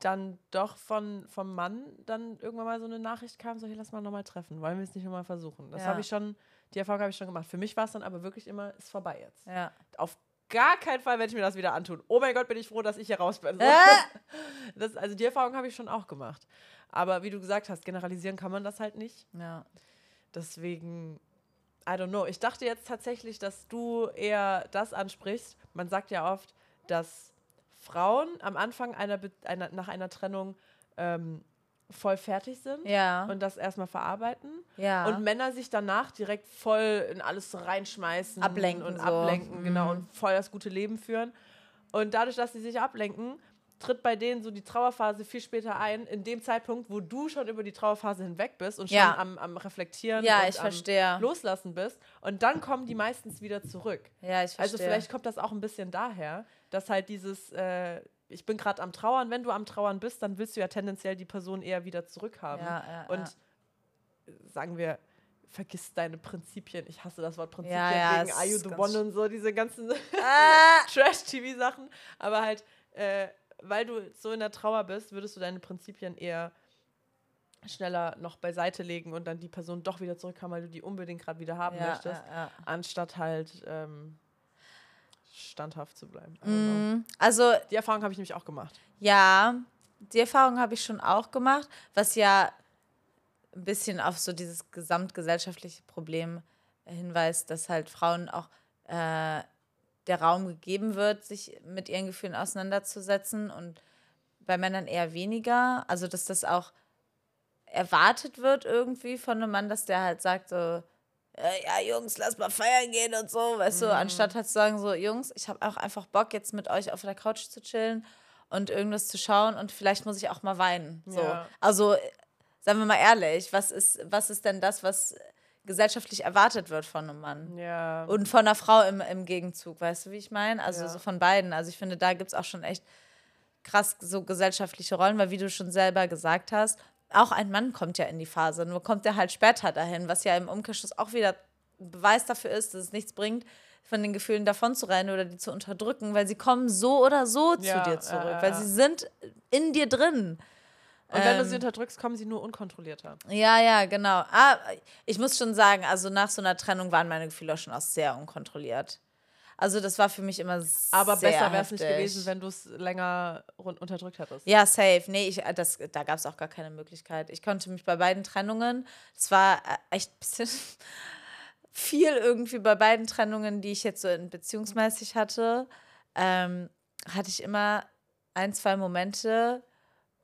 dann doch von, vom Mann dann irgendwann mal so eine Nachricht kam, so, hey, lass mal nochmal treffen, wollen wir es nicht nochmal versuchen. Das Ja. habe ich schon, die Erfahrung habe ich schon gemacht. Für mich war es dann aber wirklich immer, ist vorbei jetzt. Ja. Auf gar keinen Fall werde ich mir das wieder antun. Oh mein Gott, bin ich froh, dass ich hier raus bin. Äh? (laughs) Das, also die Erfahrung habe ich schon auch gemacht. Aber wie du gesagt hast, generalisieren kann man das halt nicht. ja. Deswegen, I don't know. Ich dachte jetzt tatsächlich, dass du eher das ansprichst. Man sagt ja oft, dass Frauen am Anfang einer, Be einer nach einer Trennung ähm, voll fertig sind Ja. und das erstmal verarbeiten. ja. Und Männer sich danach direkt voll in alles reinschmeißen Ablenken und so. ablenken, genau, Mhm. und voll das gute Leben führen. Und dadurch, dass sie sich ablenken, tritt bei denen so die Trauerphase viel später ein, in dem Zeitpunkt, wo du schon über die Trauerphase hinweg bist und schon Ja. am, am Reflektieren Ja, und ich am verstehe. Loslassen bist. Und dann kommen die meistens wieder zurück. ja, ich verstehe. Also vielleicht kommt das auch ein bisschen daher, dass halt dieses, äh, ich bin gerade am Trauern, wenn du am Trauern bist, dann willst du ja tendenziell die Person eher wieder zurückhaben. Ja, ja, und ja. sagen wir, vergiss deine Prinzipien. Ich hasse das Wort Prinzipien Ja, ja, wegen Are You the One und so, diese ganzen Ah! (laughs) Trash-TV-Sachen. Aber halt, äh, weil du so in der Trauer bist, würdest du deine Prinzipien eher schneller noch beiseite legen und dann die Person doch wieder zurückhaben, weil du die unbedingt gerade wieder haben ja, möchtest, ja, anstatt halt ähm, standhaft zu bleiben. Mhm. Also Die Erfahrung habe ich nämlich auch gemacht. Ja, die Erfahrung habe ich schon auch gemacht, was ja ein bisschen auf so dieses gesamtgesellschaftliche Problem hinweist, dass halt Frauen auch äh, der Raum gegeben wird, sich mit ihren Gefühlen auseinanderzusetzen und bei Männern eher weniger. Also, dass das auch erwartet wird irgendwie von einem Mann, dass der halt sagt so, ja, Jungs, lass mal feiern gehen und so, weißt mhm. du, anstatt halt zu sagen so, Jungs, ich habe auch einfach Bock, jetzt mit euch auf der Couch zu chillen und irgendwas zu schauen und vielleicht muss ich auch mal weinen. So. Ja. Also, seien wir mal ehrlich, was ist, was ist denn das, was gesellschaftlich erwartet wird von einem Mann? Ja. Und von einer Frau im, im Gegenzug, weißt du, wie ich meine? Also ja. so von beiden. Also ich finde, da gibt es auch schon echt krass so gesellschaftliche Rollen, weil wie du schon selber gesagt hast, auch ein Mann kommt ja in die Phase, nur kommt er halt später dahin, was ja im Umkehrschluss auch wieder ein Beweis dafür ist, dass es nichts bringt, von den Gefühlen davon zu rennen oder die zu unterdrücken, weil sie kommen so oder so ja, zu dir zurück, äh, weil sie sind in dir drin. Und wenn ähm, du sie unterdrückst, kommen sie nur unkontrollierter. Ja, ja, genau. Ah, ich muss schon sagen, also nach so einer Trennung waren meine Gefühle auch schon auch sehr unkontrolliert. Also das war für mich immer sehr Aber besser wäre es nicht gewesen, wenn du es länger unterdrückt hättest. Ja, safe. Nee, ich, das, da gab es auch gar keine Möglichkeit. Ich konnte mich bei beiden Trennungen, es war äh, echt ein bisschen (laughs) viel irgendwie bei beiden Trennungen, die ich jetzt so in beziehungsmäßig hatte, ähm, hatte ich immer ein, zwei Momente,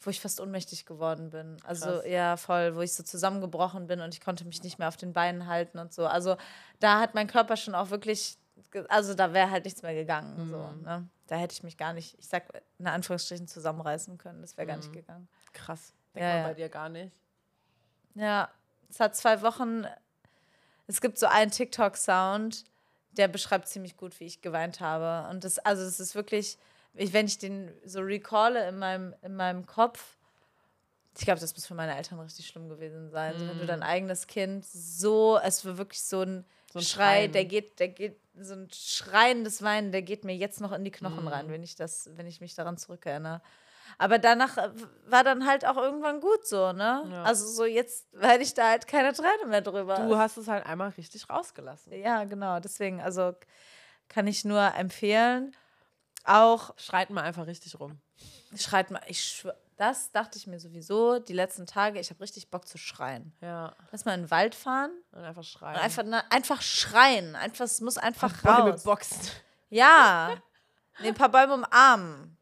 wo ich fast ohnmächtig geworden bin. Also Krass. ja, voll, wo ich so zusammengebrochen bin und ich konnte mich nicht mehr auf den Beinen halten und so. Also da hat mein Körper schon auch wirklich also da wäre halt nichts mehr gegangen. Mhm. So, ne? Da hätte ich mich gar nicht, ich sag in Anführungsstrichen, zusammenreißen können. Das wäre mhm. gar nicht mhm. gegangen. Krass. Denkt ja, man bei dir gar nicht. Ja, es hat zwei Wochen. Es gibt so einen TikTok-Sound, der beschreibt ziemlich gut, wie ich geweint habe. Und das, also es ist wirklich, wenn ich den so recalle in meinem, in meinem Kopf, ich glaube, das muss für meine Eltern richtig schlimm gewesen sein. Mhm. Also wenn du dein eigenes Kind so, es war wirklich so ein, so ein Schrei, Schreien. der geht, der geht so ein schreiendes Weinen, der geht mir jetzt noch in die Knochen mm. rein, wenn ich das, wenn ich mich daran zurückerinnere. Aber danach äh, war dann halt auch irgendwann gut so, ne? Ja. Also so jetzt werde ich da halt keine Träne mehr drüber. Du hast es halt einmal richtig rausgelassen. Ja, genau. Deswegen, also kann ich nur empfehlen. Auch. Schreit mal einfach richtig rum. Schreit mal, ich schwöre das dachte ich mir sowieso die letzten Tage. Ich habe richtig Bock zu schreien. Ja. Lass mal in den Wald fahren. Und einfach schreien. Und einfach, na, einfach schreien. Einfach, es muss einfach ein paar raus. boxen. Ja. Nee, ein paar Bäume umarmen.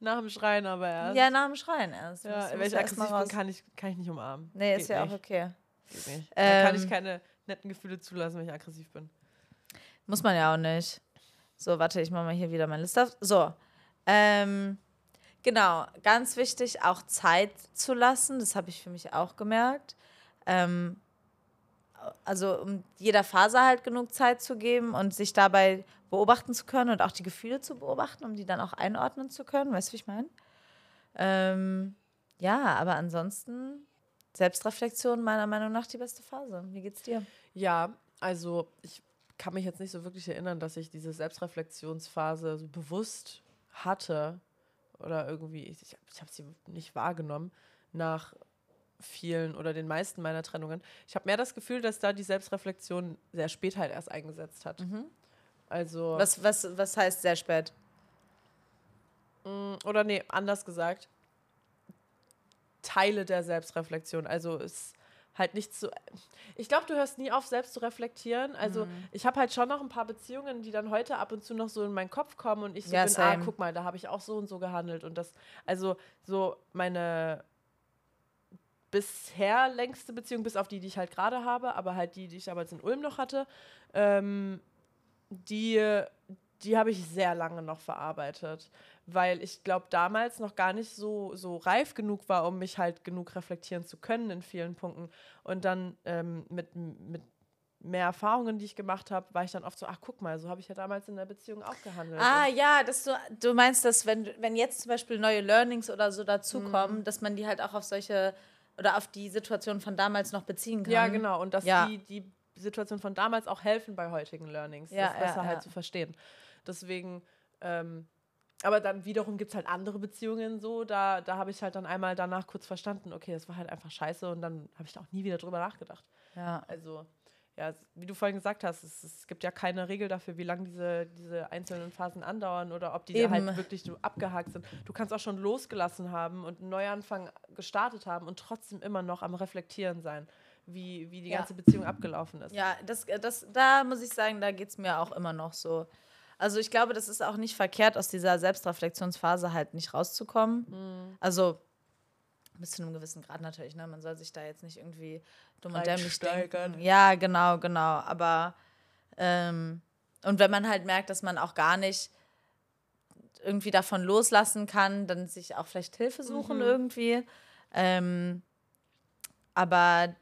Nach dem Schreien aber erst. Ja, nach dem Schreien erst. Ja, wenn ich aggressiv bin, kann ich, kann ich nicht umarmen. Nee, Geht ist ja nicht. auch okay. Geht nicht. Ähm, da kann ich keine netten Gefühle zulassen, wenn ich aggressiv bin. Muss man ja auch nicht. So, warte, ich mache mal hier wieder meine Liste auf. So. Ähm, Genau, ganz wichtig, auch Zeit zu lassen. Das habe ich für mich auch gemerkt. Ähm, also um jeder Phase halt genug Zeit zu geben und sich dabei beobachten zu können und auch die Gefühle zu beobachten, um die dann auch einordnen zu können. Weißt du, wie ich meine? Ähm, ja, aber ansonsten Selbstreflexion meiner Meinung nach die beste Phase. Wie geht's dir? Ja, also ich kann mich jetzt nicht so wirklich erinnern, dass ich diese Selbstreflexionsphase so bewusst hatte oder irgendwie, ich, ich habe sie nicht wahrgenommen nach vielen oder den meisten meiner Trennungen. Ich habe mehr das Gefühl, dass da die Selbstreflexion sehr spät halt erst eingesetzt hat. Mhm. Also. Was, was, was heißt sehr spät? Mm, oder nee, anders gesagt. Teile der Selbstreflexion. Also es halt nicht zu. Ich glaube, du hörst nie auf, selbst zu reflektieren. Also mhm. ich habe halt schon noch ein paar Beziehungen, die dann heute ab und zu noch so in meinen Kopf kommen und ich so ja, bin, ah, guck mal, da habe ich auch so und so gehandelt. Und das, also so meine bisher längste Beziehung, bis auf die, die ich halt gerade habe, aber halt die, die ich damals in Ulm noch hatte, ähm, die, die habe ich sehr lange noch verarbeitet weil ich glaube, damals noch gar nicht so, so reif genug war, um mich halt genug reflektieren zu können in vielen Punkten. Und dann ähm, mit, mit mehr Erfahrungen, die ich gemacht habe, war ich dann oft so, ach guck mal, so habe ich ja damals in der Beziehung auch gehandelt. Ah ja, dass du, du meinst, dass wenn, wenn jetzt zum Beispiel neue Learnings oder so dazukommen, mhm. dass man die halt auch auf solche oder auf die Situation von damals noch beziehen kann. Ja, genau. Und dass ja. die, die Situation von damals auch helfen bei heutigen Learnings, ja, das besser ja, halt zu verstehen. Deswegen ähm, aber dann wiederum gibt es halt andere Beziehungen so, da, da habe ich halt dann einmal danach kurz verstanden, okay, das war halt einfach scheiße und dann habe ich da auch nie wieder drüber nachgedacht. Ja. Also, ja, wie du vorhin gesagt hast, es, es gibt ja keine Regel dafür, wie lange diese, diese einzelnen Phasen andauern oder ob die halt wirklich so abgehakt sind. Du kannst auch schon losgelassen haben und einen Neuanfang gestartet haben und trotzdem immer noch am Reflektieren sein, wie, wie die ja. ganze Beziehung abgelaufen ist. Ja, das, das, da muss ich sagen, da geht es mir auch immer noch so. Also ich glaube, das ist auch nicht verkehrt, aus dieser Selbstreflexionsphase halt nicht rauszukommen. Mhm. Also bis zu einem gewissen Grad natürlich, ne? Man soll sich da jetzt nicht irgendwie dumm und dämlich denken. Ja, genau, genau. Aber ähm, und wenn man halt merkt, dass man auch gar nicht irgendwie davon loslassen kann, dann sich auch vielleicht Hilfe suchen mhm. irgendwie. Ähm, aber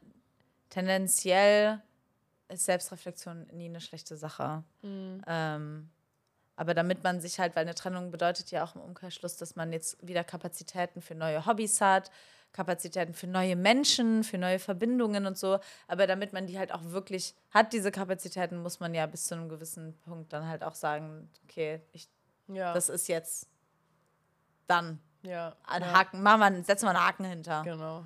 tendenziell ist Selbstreflexion nie eine schlechte Sache. Mhm. Ähm, aber damit man sich halt, weil eine Trennung bedeutet ja auch im Umkehrschluss, dass man jetzt wieder Kapazitäten für neue Hobbys hat, Kapazitäten für neue Menschen, für neue Verbindungen und so. Aber damit man die halt auch wirklich hat, diese Kapazitäten, muss man ja bis zu einem gewissen Punkt dann halt auch sagen, okay, ich, ja. das ist jetzt dann. Ja. Ein ja. Haken, machen wir, setzen wir einen Haken hinter. Genau.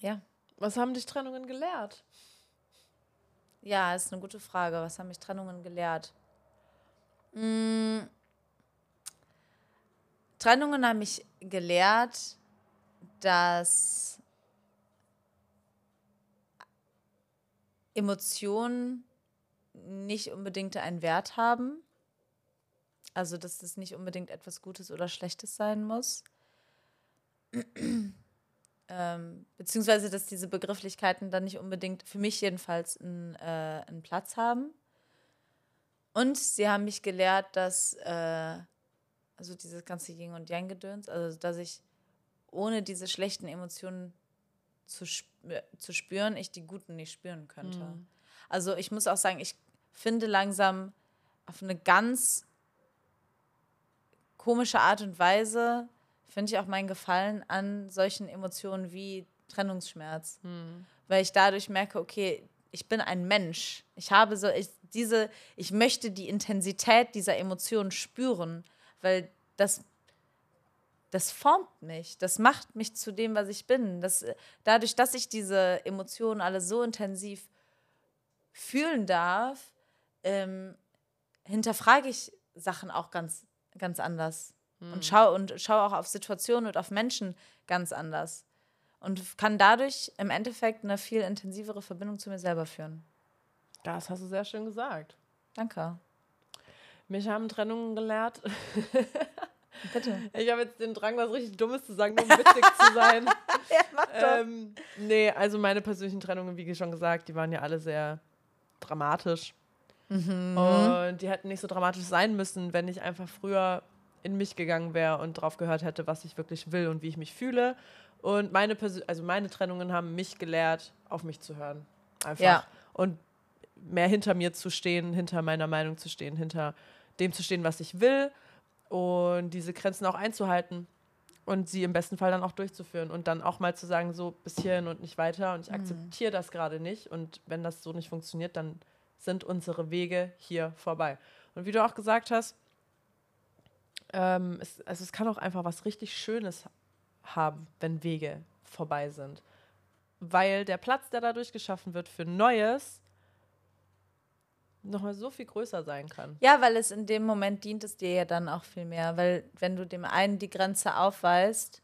Ja. Was haben dich Trennungen gelehrt? Ja, ist eine gute Frage. Was haben mich Trennungen gelehrt? Hm. Trennungen haben mich gelehrt, dass Emotionen nicht unbedingt einen Wert haben. Also, dass das nicht unbedingt etwas Gutes oder Schlechtes sein muss. Ähm, beziehungsweise, dass diese Begrifflichkeiten dann nicht unbedingt, für mich jedenfalls, einen, äh, einen Platz haben. Und sie haben mich gelehrt, dass, äh, also dieses ganze Yin und Yang-Gedöns, also dass ich ohne diese schlechten Emotionen zu, sp zu spüren, ich die guten nicht spüren könnte. Mhm. Also ich muss auch sagen, ich finde langsam auf eine ganz komische Art und Weise finde ich auch meinen Gefallen an solchen Emotionen wie Trennungsschmerz. Hm. Weil ich dadurch merke, okay, ich bin ein Mensch. Ich habe so, ich, diese, ich möchte die Intensität dieser Emotionen spüren, weil das, das formt mich, das macht mich zu dem, was ich bin. Das, dadurch, dass ich diese Emotionen alle so intensiv fühlen darf, ähm, hinterfrage ich Sachen auch ganz, ganz anders. Mhm. Und schaue und schau auch auf Situationen und auf Menschen ganz anders. Und kann dadurch im Endeffekt eine viel intensivere Verbindung zu mir selber führen. Das hast du sehr schön gesagt. Danke. Mich haben Trennungen gelehrt. (laughs) Bitte. Ich habe jetzt den Drang, was richtig Dummes zu sagen, nur um witzig zu sein. (laughs) ja, mach doch. Ähm, nee, also meine persönlichen Trennungen, wie schon gesagt, die waren ja alle sehr dramatisch. Mhm. Und die hätten nicht so dramatisch sein müssen, wenn ich einfach früher in mich gegangen wäre und drauf gehört hätte, was ich wirklich will und wie ich mich fühle. Und meine, Persön also meine Trennungen haben mich gelehrt, auf mich zu hören. Einfach. Ja. Und mehr hinter mir zu stehen, hinter meiner Meinung zu stehen, hinter dem zu stehen, was ich will und diese Grenzen auch einzuhalten und sie im besten Fall dann auch durchzuführen und dann auch mal zu sagen, so bis hierhin und nicht weiter und ich mhm. akzeptiere das gerade nicht und wenn das so nicht funktioniert, dann sind unsere Wege hier vorbei. Und wie du auch gesagt hast, ähm, es, also es kann auch einfach was richtig Schönes haben, wenn Wege vorbei sind. Weil der Platz, der dadurch geschaffen wird für Neues, nochmal so viel größer sein kann. Ja, weil es in dem Moment dient es dir ja dann auch viel mehr. Weil wenn du dem einen die Grenze aufweist,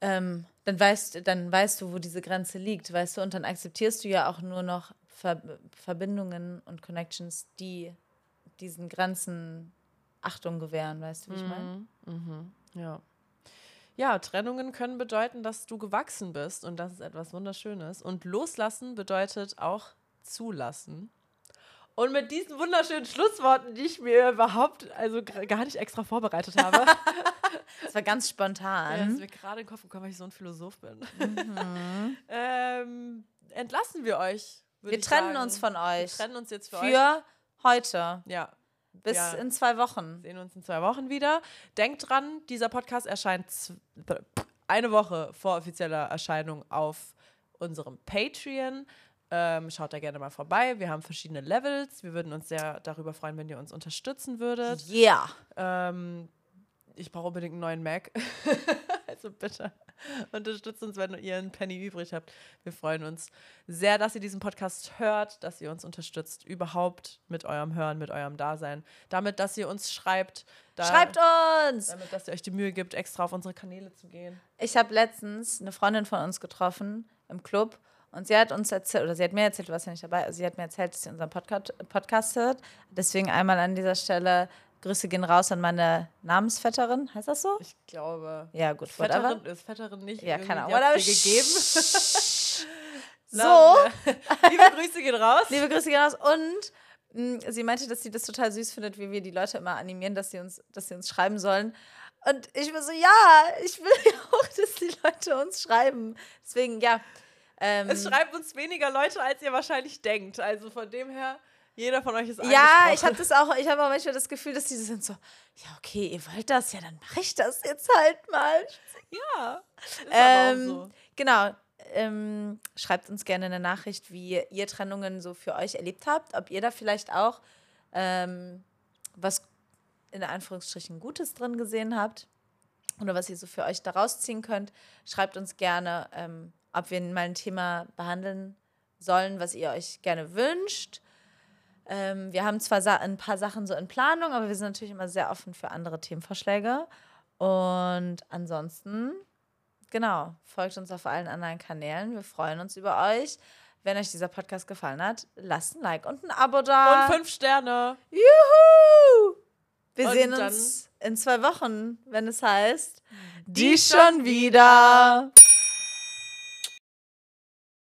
ähm, dann, weißt, dann weißt du, wo diese Grenze liegt, weißt du, und dann akzeptierst du ja auch nur noch Ver Verbindungen und Connections, die diesen Grenzen Achtung gewähren, weißt du, wie ich meine? Mhm. mhm. Ja. Ja, Trennungen können bedeuten, dass du gewachsen bist und das ist etwas Wunderschönes. Und loslassen bedeutet auch zulassen. Und mit diesen wunderschönen Schlussworten, die ich mir überhaupt, also gar nicht extra vorbereitet habe. (laughs) das war ganz spontan. Ja, das ist mir gerade in den Kopf gekommen, weil ich so ein Philosoph bin. Mhm. (laughs) ähm, entlassen wir euch. Wir trennen sagen. uns von euch. Wir trennen uns jetzt für, für euch. Für heute. Ja, bis ja. in zwei Wochen. Sehen uns in zwei Wochen wieder. Denkt dran, dieser Podcast erscheint eine Woche vor offizieller Erscheinung auf unserem Patreon. Ähm, schaut da gerne mal vorbei. Wir haben verschiedene Levels. Wir würden uns sehr darüber freuen, wenn ihr uns unterstützen würdet. Ja. Yeah. Ähm, ich brauche unbedingt einen neuen Mac. (laughs) Also bitte unterstützt uns, wenn ihr einen Penny übrig habt. Wir freuen uns sehr, dass ihr diesen Podcast hört, dass ihr uns unterstützt, überhaupt mit eurem Hören, mit eurem Dasein. Damit, dass ihr uns schreibt. Da, Schreibt uns! Damit, dass ihr euch die Mühe gibt, extra auf unsere Kanäle zu gehen. Ich habe letztens eine Freundin von uns getroffen im Club und sie hat uns erzählt, oder sie hat mir erzählt, du warst ja nicht dabei, also sie hat mir erzählt, dass sie unseren Podcast, Podcast hört. Deswegen einmal an dieser Stelle Grüße gehen raus an meine Namensvetterin. Heißt das so? Ich glaube. Ja, gut, whatever. Vetterin, ist Vetterin nicht. Ja, keine Ahnung. Whatever. gegeben. (laughs) So. (laughs) Liebe Grüße gehen raus. Liebe Grüße gehen raus. Und mh, sie meinte, dass sie das total süß findet, wie wir die Leute immer animieren, dass sie uns, dass sie uns schreiben sollen. Und ich war so, ja, ich will (laughs) ja auch, dass die Leute uns schreiben. Deswegen, ja. Ähm, Es schreiben uns weniger Leute, als ihr wahrscheinlich denkt. Also von dem her, jeder von euch ist ja, ich habe das auch, ich habe auch manchmal das Gefühl, dass die sind so, ja, okay, ihr wollt das, ja, dann mache ich das jetzt halt mal. Ja, Ähm, so. Genau. Ähm, schreibt uns gerne eine Nachricht, wie ihr Trennungen so für euch erlebt habt. Ob ihr da vielleicht auch ähm, was in Anführungsstrichen Gutes drin gesehen habt oder was ihr so für euch daraus ziehen könnt. Schreibt uns gerne, ähm, ob wir mal ein Thema behandeln sollen, was ihr euch gerne wünscht. Ähm, wir haben zwar ein paar Sachen so in Planung, aber wir sind natürlich immer sehr offen für andere Themenvorschläge. Und ansonsten, genau, folgt uns auf allen anderen Kanälen. Wir freuen uns über euch. Wenn euch dieser Podcast gefallen hat, lasst ein Like und ein Abo da. Und fünf Sterne. Juhu! Wir Und sehen uns in zwei Wochen, wenn es heißt, Die die schon wieder.